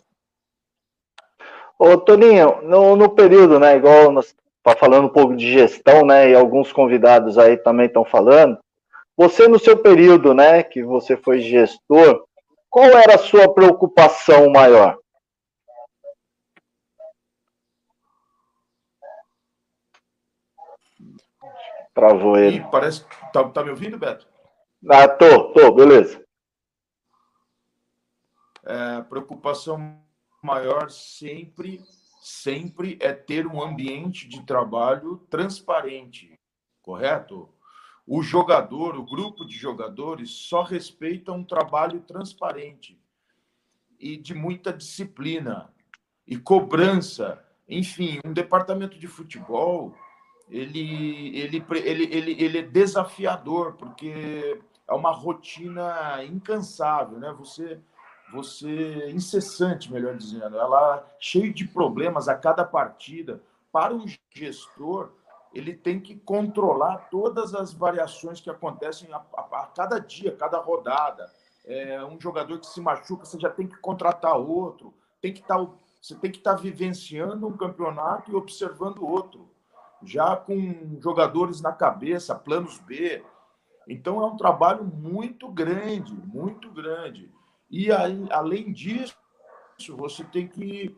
Ô, Toninho, no, no período, né, igual nós tá falando um pouco de gestão, né, e alguns convidados aí também estão falando, você, no seu período, né, que você foi gestor, qual era a sua preocupação maior? Travou ele. E parece. Tá, tá me ouvindo, Beto? Ah, tô, tô, beleza. é, preocupação maior sempre, sempre é ter um ambiente de trabalho transparente, correto? O jogador, o grupo de jogadores só respeita um trabalho transparente e de muita disciplina e cobrança. Enfim, um departamento de futebol ele, ele, ele, ele, ele é desafiador, porque é uma rotina incansável, né? Você, você incessante, melhor dizendo, ela cheio de problemas a cada partida. Para um gestor, ele tem que controlar todas as variações que acontecem a, a, a cada dia, cada rodada. É, um jogador que se machuca, você já tem que contratar outro. Tem que estar, tá você tem que estar tá vivenciando um campeonato e observando outro já com jogadores na cabeça, planos B. Então é um trabalho muito grande, muito grande. E aí, além disso, você tem que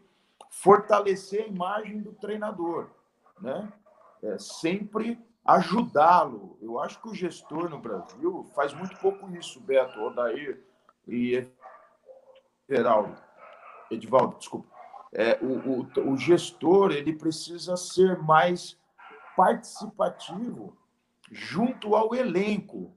fortalecer a imagem do treinador, né? É sempre ajudá-lo. Eu acho que o gestor no Brasil faz muito pouco isso, Beto, Odair e Everaldo. Edivaldo, desculpa. É, o, o, o gestor ele precisa ser mais participativo junto ao elenco.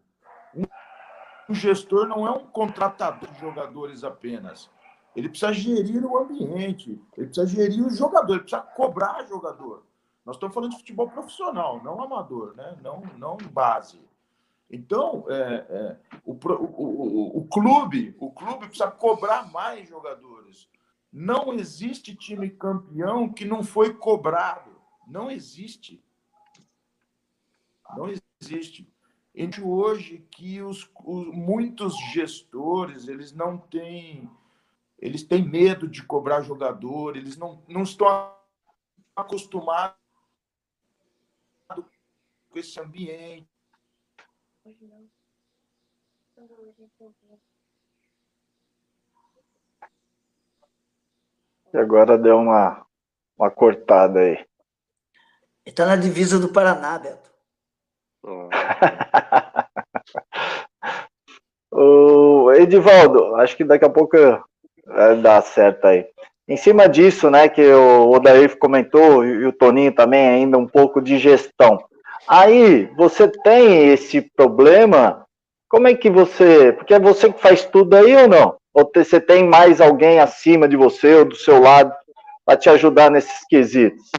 Um gestor não é um contratador de jogadores apenas. Ele precisa gerir o ambiente, ele precisa gerir os jogadores, ele precisa cobrar jogador. Nós estamos falando de futebol profissional, não amador, né? não, não base. Então, é, é, o, o, o, o, clube, o clube precisa cobrar mais jogadores. Não existe time campeão que não foi cobrado. Não existe. Não existe. Entre hoje que os, os, muitos gestores eles não têm eles têm medo de cobrar jogador, eles não, não estão acostumados com esse ambiente. E agora deu uma, uma cortada aí. Está na divisa do Paraná, Beto. o Edivaldo, acho que daqui a pouco vai dar certo aí. Em cima disso, né, que o Odair comentou e o Toninho também ainda um pouco de gestão. Aí, você tem esse problema? Como é que você, porque é você que faz tudo aí ou não? Ou você tem mais alguém acima de você ou do seu lado para te ajudar nesses quesitos?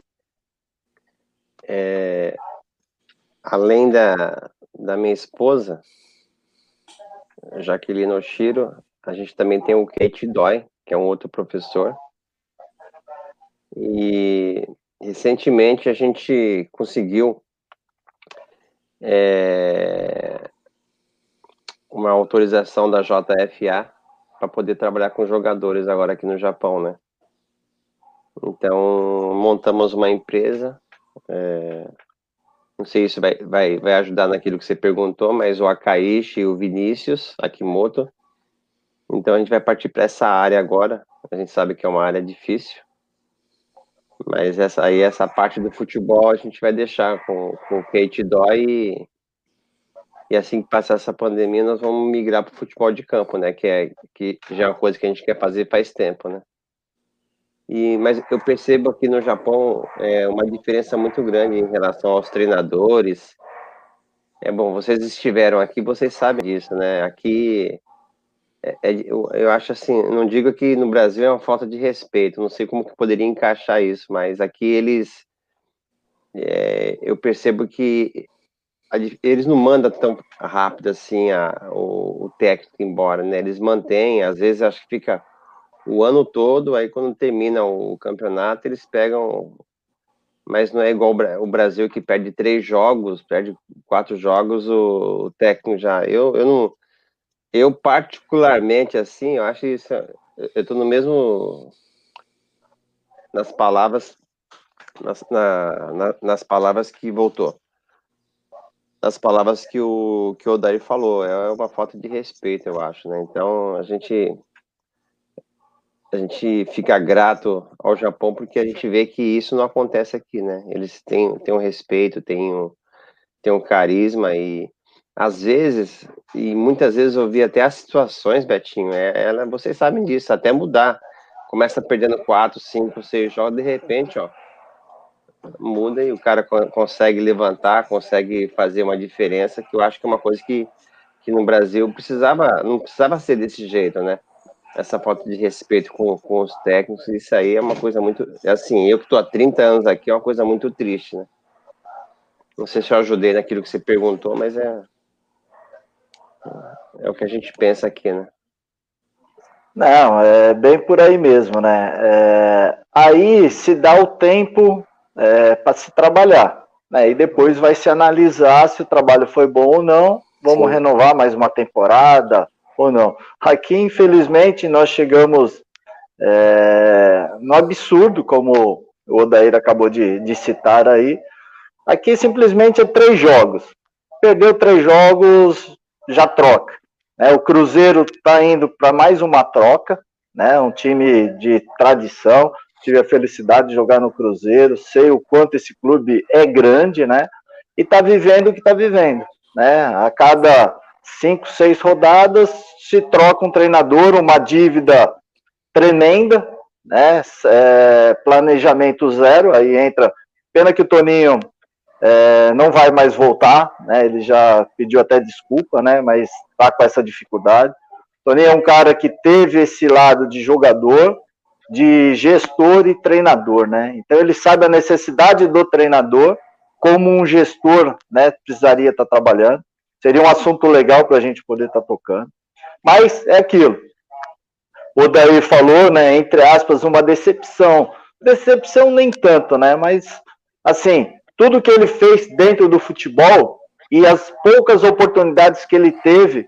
É, além da, da minha esposa, Jaqueline Oshiro, a gente também tem o Kate Dói, que é um outro professor. E recentemente a gente conseguiu é, uma autorização da JFA para poder trabalhar com jogadores agora aqui no Japão, né? Então montamos uma empresa é, não sei se vai, vai, vai ajudar naquilo que você perguntou, mas o Akaishi e o Vinícius Akimoto. Então a gente vai partir para essa área agora. A gente sabe que é uma área difícil, mas essa aí, essa parte do futebol, a gente vai deixar com, com o Kate Dói e, e assim que passar essa pandemia, nós vamos migrar para o futebol de campo, né? Que, é, que já é uma coisa que a gente quer fazer faz tempo, né? E, mas eu percebo aqui no Japão é, uma diferença muito grande em relação aos treinadores. É bom, vocês estiveram aqui, vocês sabem disso, né? Aqui, é, é, eu, eu acho assim, não digo que no Brasil é uma falta de respeito, não sei como que poderia encaixar isso, mas aqui eles, é, eu percebo que a, eles não mandam tão rápido assim a, o, o técnico embora, né? Eles mantêm, às vezes acho que fica o ano todo, aí quando termina o campeonato, eles pegam. Mas não é igual o Brasil que perde três jogos, perde quatro jogos, o, técnico já. Eu, eu não. Eu, particularmente, assim, eu acho isso. Eu tô no mesmo. Nas palavras. Nas, na, na, nas palavras que voltou. Nas palavras que o, que o Odair falou. É uma falta de respeito, eu acho, né? Então, a gente a gente fica grato ao Japão porque a gente vê que isso não acontece aqui, né? Eles têm, têm um respeito, têm um, têm um carisma e às vezes, e muitas vezes eu vi até as situações, Betinho, é, ela, vocês sabem disso, até mudar. Começa perdendo quatro, cinco, seis jogos, de repente, ó, muda e o cara consegue levantar, consegue fazer uma diferença, que eu acho que é uma coisa que, que no Brasil precisava, não precisava ser desse jeito, né? Essa falta de respeito com, com os técnicos, isso aí é uma coisa muito. Assim, eu que estou há 30 anos aqui, é uma coisa muito triste, né? Não sei se eu ajudei naquilo que você perguntou, mas é. É o que a gente pensa aqui, né? Não, é bem por aí mesmo, né? É, aí se dá o tempo é, para se trabalhar. Né? E depois vai se analisar se o trabalho foi bom ou não. Vamos Sim. renovar mais uma temporada ou não. Aqui, infelizmente, nós chegamos é, no absurdo, como o Odair acabou de, de citar aí. Aqui simplesmente é três jogos. Perdeu três jogos, já troca. Né? O Cruzeiro está indo para mais uma troca, né? um time de tradição tive a felicidade de jogar no Cruzeiro, sei o quanto esse clube é grande, né? E está vivendo o que está vivendo, né? A cada cinco, seis rodadas se troca um treinador, uma dívida tremenda, né? É, planejamento zero, aí entra. Pena que o Toninho é, não vai mais voltar, né? Ele já pediu até desculpa, né? Mas está com essa dificuldade. Toninho é um cara que teve esse lado de jogador, de gestor e treinador, né? Então ele sabe a necessidade do treinador, como um gestor, né, precisaria estar trabalhando. Seria um assunto legal para a gente poder estar tocando. Mas é aquilo. O Daí falou, né, entre aspas, uma decepção. Decepção nem tanto, né? Mas assim, tudo que ele fez dentro do futebol e as poucas oportunidades que ele teve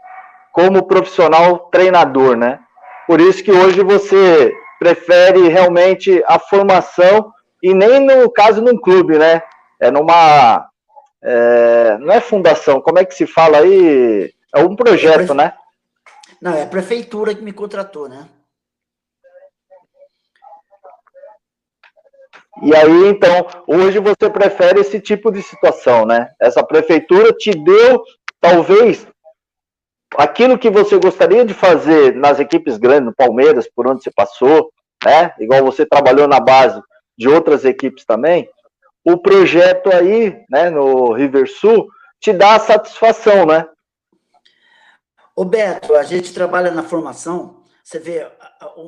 como profissional treinador, né? Por isso que hoje você prefere realmente a formação e nem no caso num clube, né? É numa. É, não é fundação, como é que se fala aí? É um projeto, é né? Não, é a prefeitura que me contratou, né? E aí, então, hoje você prefere esse tipo de situação, né? Essa prefeitura te deu, talvez, aquilo que você gostaria de fazer nas equipes grandes, no Palmeiras, por onde você passou, né? Igual você trabalhou na base de outras equipes também, o projeto aí, né, no River Sul, te dá satisfação, né? Ô Beto, a gente trabalha na formação, você vê,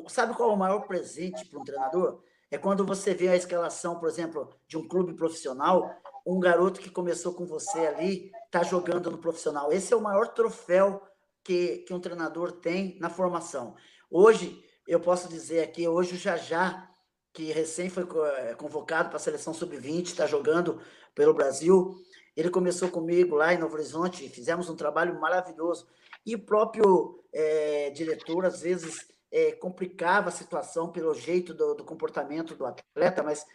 sabe qual é o maior presente para um treinador? É quando você vê a escalação, por exemplo, de um clube profissional, um garoto que começou com você ali, está jogando no profissional. Esse é o maior troféu que, que um treinador tem na formação. Hoje, eu posso dizer aqui, hoje o Jajá, que recém foi eh, convocado para a seleção sub-20, está jogando pelo Brasil, ele começou comigo lá em Novo Horizonte, fizemos um trabalho maravilhoso. E o próprio é, diretor, às vezes, é, complicava a situação pelo jeito do, do comportamento do atleta, mas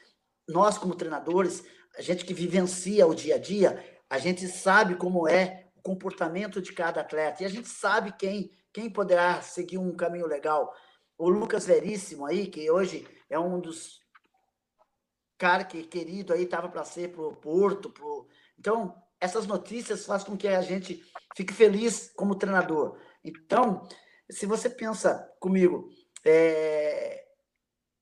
nós, como treinadores, a gente que vivencia o dia a dia, a gente sabe como é o comportamento de cada atleta e a gente sabe quem, quem poderá seguir um caminho legal. O Lucas Veríssimo aí, que hoje é um dos cara que querido aí estava para ser pro Porto, pro Então, essas notícias fazem com que a gente fique feliz como treinador. Então, se você pensa comigo, é...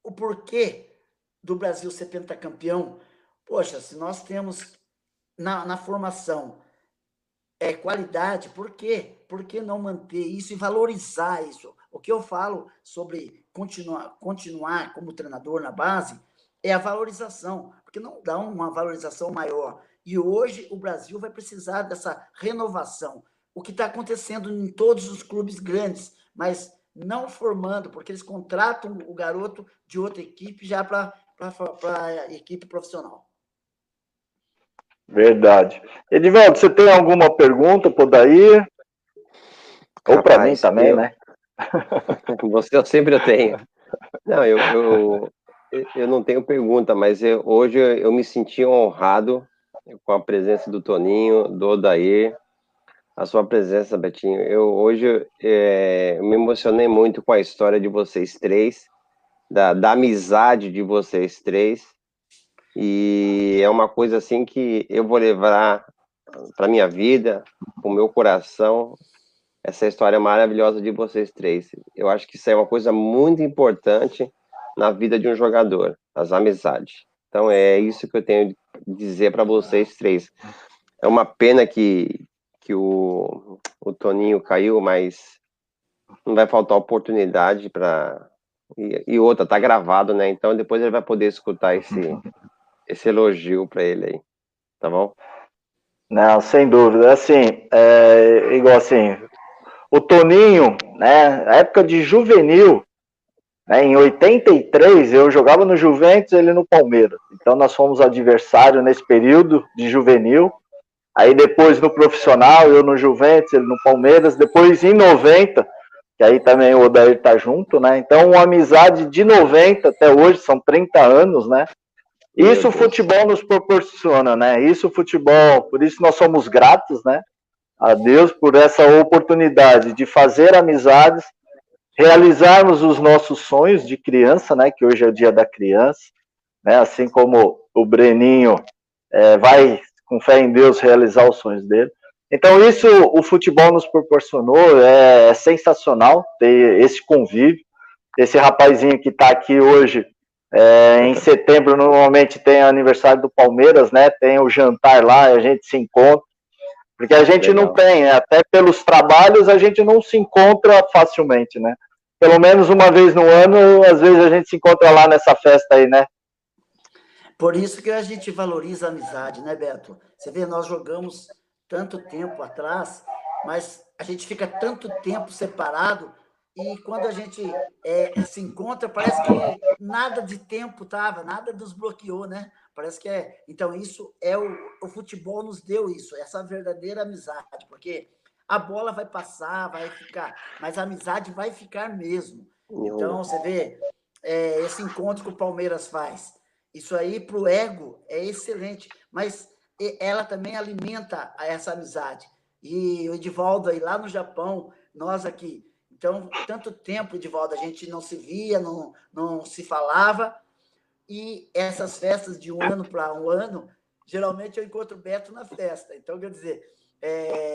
o porquê do Brasil ser pentacampeão, poxa, se nós temos na, na formação é, qualidade, por quê? Por que não manter isso e valorizar isso? O que eu falo sobre continuar, continuar como treinador na base é a valorização, porque não dá uma valorização maior. E hoje o Brasil vai precisar dessa renovação. O que está acontecendo em todos os clubes grandes, mas não formando, porque eles contratam o garoto de outra equipe já para a equipe profissional. Verdade. Edivaldo, você tem alguma pergunta para o Daí? Ou para mim também, eu, né? Você eu sempre tenho. Não, eu, eu, eu não tenho pergunta, mas eu, hoje eu me senti honrado com a presença do Toninho, do Odair, a sua presença, Betinho. Eu hoje é, me emocionei muito com a história de vocês três, da, da amizade de vocês três, e é uma coisa assim que eu vou levar para minha vida, para o meu coração, essa história maravilhosa de vocês três. Eu acho que isso é uma coisa muito importante na vida de um jogador, as amizades. Então é isso que eu tenho de dizer para vocês três. É uma pena que, que o, o Toninho caiu, mas não vai faltar oportunidade para e, e, outra tá gravado, né? Então depois ele vai poder escutar esse esse elogio para ele aí, tá bom? Não, sem dúvida. Assim, é, igual assim, o Toninho, né? Época de juvenil, né, em 83 eu jogava no Juventus, ele no Palmeiras. Então nós fomos adversário nesse período de juvenil. Aí depois no profissional, eu no Juventus, ele no Palmeiras. Depois em 90, que aí também o Odair tá junto, né? Então uma amizade de 90 até hoje, são 30 anos, né? Isso o futebol nos proporciona, né? Isso o futebol, por isso nós somos gratos, né? A Deus por essa oportunidade de fazer amizades realizarmos os nossos sonhos de criança, né? Que hoje é o dia da criança, né? Assim como o Breninho é, vai com fé em Deus realizar os sonhos dele. Então isso o futebol nos proporcionou, é, é sensacional ter esse convívio. Esse rapazinho que está aqui hoje, é, em setembro normalmente tem aniversário do Palmeiras, né? Tem o jantar lá, a gente se encontra. Porque a gente Legal. não tem, né? até pelos trabalhos, a gente não se encontra facilmente, né? Pelo menos uma vez no ano, às vezes a gente se encontra lá nessa festa aí, né? Por isso que a gente valoriza a amizade, né, Beto? Você vê, nós jogamos tanto tempo atrás, mas a gente fica tanto tempo separado e quando a gente é, se encontra, parece que nada de tempo tava, nada nos bloqueou, né? Parece que é. Então, isso é o, o futebol nos deu isso, essa verdadeira amizade, porque a bola vai passar, vai ficar, mas a amizade vai ficar mesmo. Então, você vê é, esse encontro que o Palmeiras faz. Isso aí, para o ego, é excelente, mas ela também alimenta essa amizade. E o Edivaldo aí lá no Japão, nós aqui. Então, tanto tempo, Edivaldo, a gente não se via, não, não se falava, e essas festas de um ano para um ano, geralmente eu encontro o Beto na festa. Então, quer dizer, é,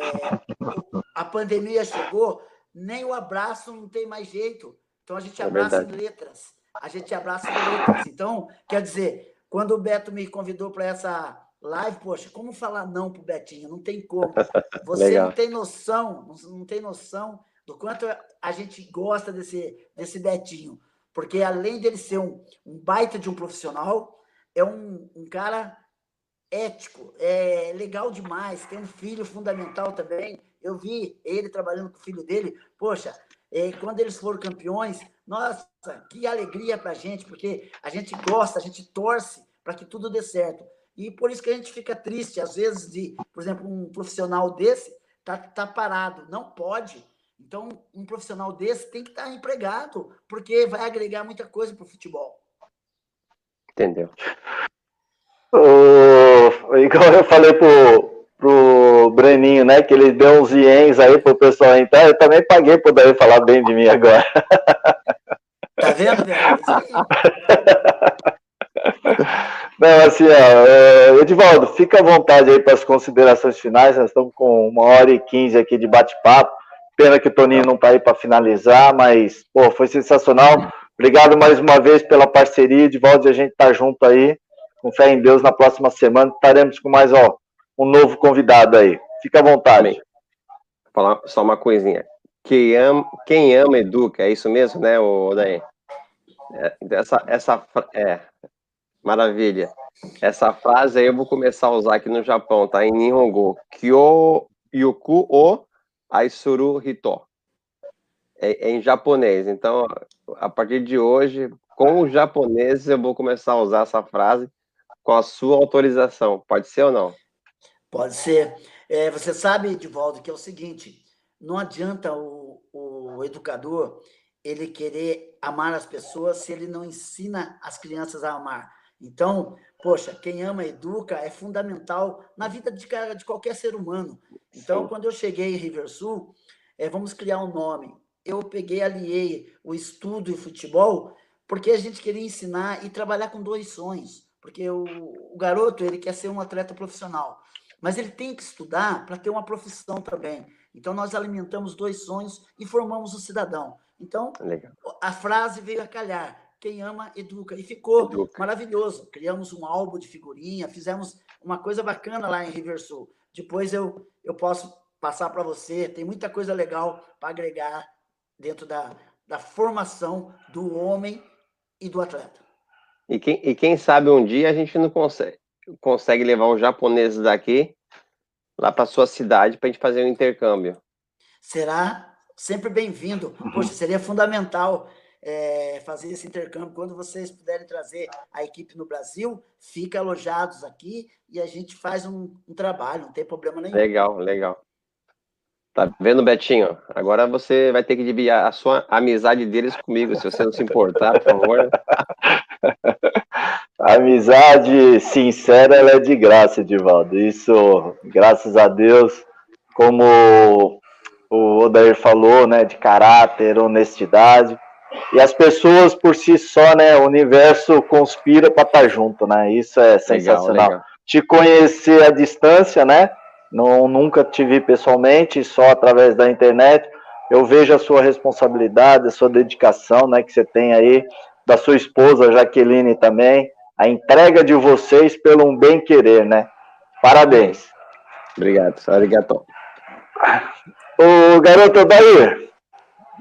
a pandemia chegou, nem o abraço não tem mais jeito. Então, a gente é abraça é em letras. A gente abraça em letras. Então, quer dizer, quando o Beto me convidou para essa live, poxa, como falar não pro Betinho? Não tem como. Você não tem noção, não tem noção do quanto a gente gosta desse, desse Betinho porque além dele ser um, um baita de um profissional, é um, um cara ético, é legal demais, tem um filho fundamental também. Eu vi ele trabalhando com o filho dele. Poxa, é, quando eles foram campeões, nossa, que alegria para a gente, porque a gente gosta, a gente torce para que tudo dê certo. E por isso que a gente fica triste, às vezes, de, por exemplo, um profissional desse tá, tá parado. Não pode. Então, um profissional desse tem que estar empregado, porque vai agregar muita coisa para o futebol. Entendeu? O, igual eu falei pro, pro Breninho, né, que ele deu uns ienes aí pro pessoal entrar, eu também paguei pro Daí falar bem de mim agora. Tá vendo, velho? Não, assim, ó, é, Edivaldo, fica à vontade aí para as considerações finais, nós estamos com uma hora e quinze aqui de bate-papo, Pena que o Toninho não está aí para finalizar, mas pô, foi sensacional. Obrigado mais uma vez pela parceria, de volta a gente tá junto aí. Com fé em Deus, na próxima semana estaremos com mais ó, um novo convidado aí. Fica à vontade. Vou falar só uma coisinha. Quem ama, quem ama educa, é isso mesmo, né, Odaí? É, essa, essa, é, maravilha. Essa frase aí eu vou começar a usar aqui no Japão, tá? Em Nihongo. Kyo o Aisuru Hito. É, é, em japonês. Então, a partir de hoje, com os japoneses, eu vou começar a usar essa frase com a sua autorização. Pode ser ou não? Pode ser. É, você sabe, Edivaldo, que é o seguinte: não adianta o, o educador ele querer amar as pessoas se ele não ensina as crianças a amar. Então, poxa, quem ama educa é fundamental na vida de, de qualquer ser humano. Então, Sim. quando eu cheguei em Riversul, é, vamos criar um nome. Eu peguei, aliei o estudo e o futebol, porque a gente queria ensinar e trabalhar com dois sonhos. Porque o, o garoto, ele quer ser um atleta profissional. Mas ele tem que estudar para ter uma profissão também. Então, nós alimentamos dois sonhos e formamos o cidadão. Então, Legal. a frase veio a calhar. Quem ama, educa. E ficou educa. maravilhoso. Criamos um álbum de figurinha, fizemos uma coisa bacana lá em Riversul. Depois eu, eu posso passar para você. Tem muita coisa legal para agregar dentro da, da formação do homem e do atleta. E quem, e quem sabe um dia a gente não consegue, consegue levar os japoneses daqui lá para sua cidade para a gente fazer um intercâmbio. Será sempre bem-vindo. Poxa, seria fundamental é, fazer esse intercâmbio. Quando vocês puderem trazer a equipe no Brasil, fica alojados aqui e a gente faz um, um trabalho, não tem problema nenhum. Legal, legal. Tá vendo, Betinho? Agora você vai ter que dividir a sua amizade deles comigo, se você não se importar, por favor. A amizade sincera, ela é de graça, Edivaldo. Isso, graças a Deus, como o Odair falou, né, de caráter, honestidade. E as pessoas por si só, né, o universo conspira para estar tá junto, né? Isso é sensacional. Legal, legal. Te conhecer à distância, né? Não, nunca te vi pessoalmente, só através da internet. Eu vejo a sua responsabilidade, a sua dedicação, né, que você tem aí, da sua esposa Jaqueline também, a entrega de vocês pelo um bem querer, né? Parabéns. Obrigado, obrigado. O garoto Daí,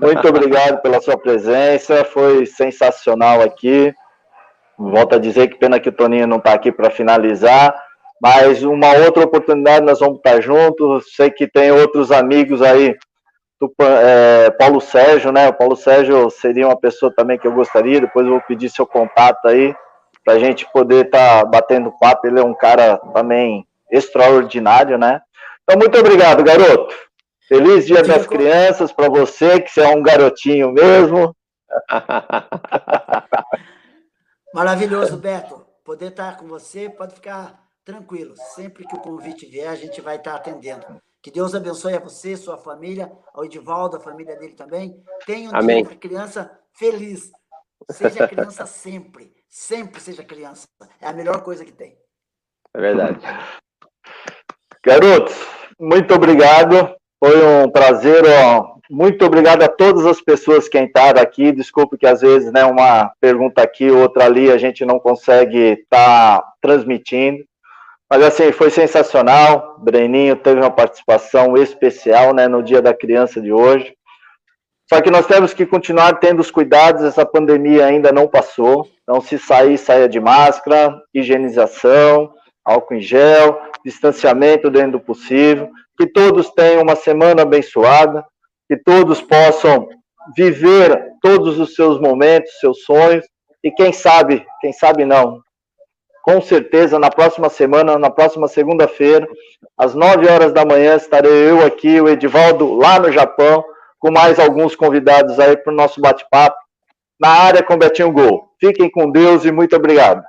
muito obrigado pela sua presença, foi sensacional aqui. Volto a dizer que pena que o Toninho não está aqui para finalizar, mas uma outra oportunidade nós vamos estar juntos. Sei que tem outros amigos aí, do, é, Paulo Sérgio, né? O Paulo Sérgio seria uma pessoa também que eu gostaria. Depois eu vou pedir seu contato aí para a gente poder estar tá batendo papo. Ele é um cara também extraordinário, né? Então, muito obrigado, garoto. Feliz Dia das Crianças para você, que você é um garotinho mesmo. Maravilhoso, Beto. Poder estar com você, pode ficar tranquilo. Sempre que o convite vier, a gente vai estar atendendo. Que Deus abençoe a você, sua família, ao Edivaldo, a família dele também. Tenha um Amém. dia criança feliz. Seja criança sempre. Sempre seja criança. É a melhor coisa que tem. É verdade. Garotos, muito obrigado. Foi um prazer. Ó. Muito obrigado a todas as pessoas que entraram aqui. Desculpe que às vezes, né, uma pergunta aqui, outra ali, a gente não consegue estar tá transmitindo. Mas assim, foi sensacional. Breninho teve uma participação especial, né, no Dia da Criança de hoje. Só que nós temos que continuar tendo os cuidados, essa pandemia ainda não passou. Então, se sair, saia de máscara, higienização, álcool em gel, distanciamento dentro do possível. Que todos tenham uma semana abençoada, que todos possam viver todos os seus momentos, seus sonhos. E quem sabe, quem sabe não, com certeza na próxima semana, na próxima segunda-feira, às 9 horas da manhã, estarei eu aqui, o Edivaldo, lá no Japão com mais alguns convidados aí para o nosso bate-papo na área com Betinho Gol. Fiquem com Deus e muito obrigado.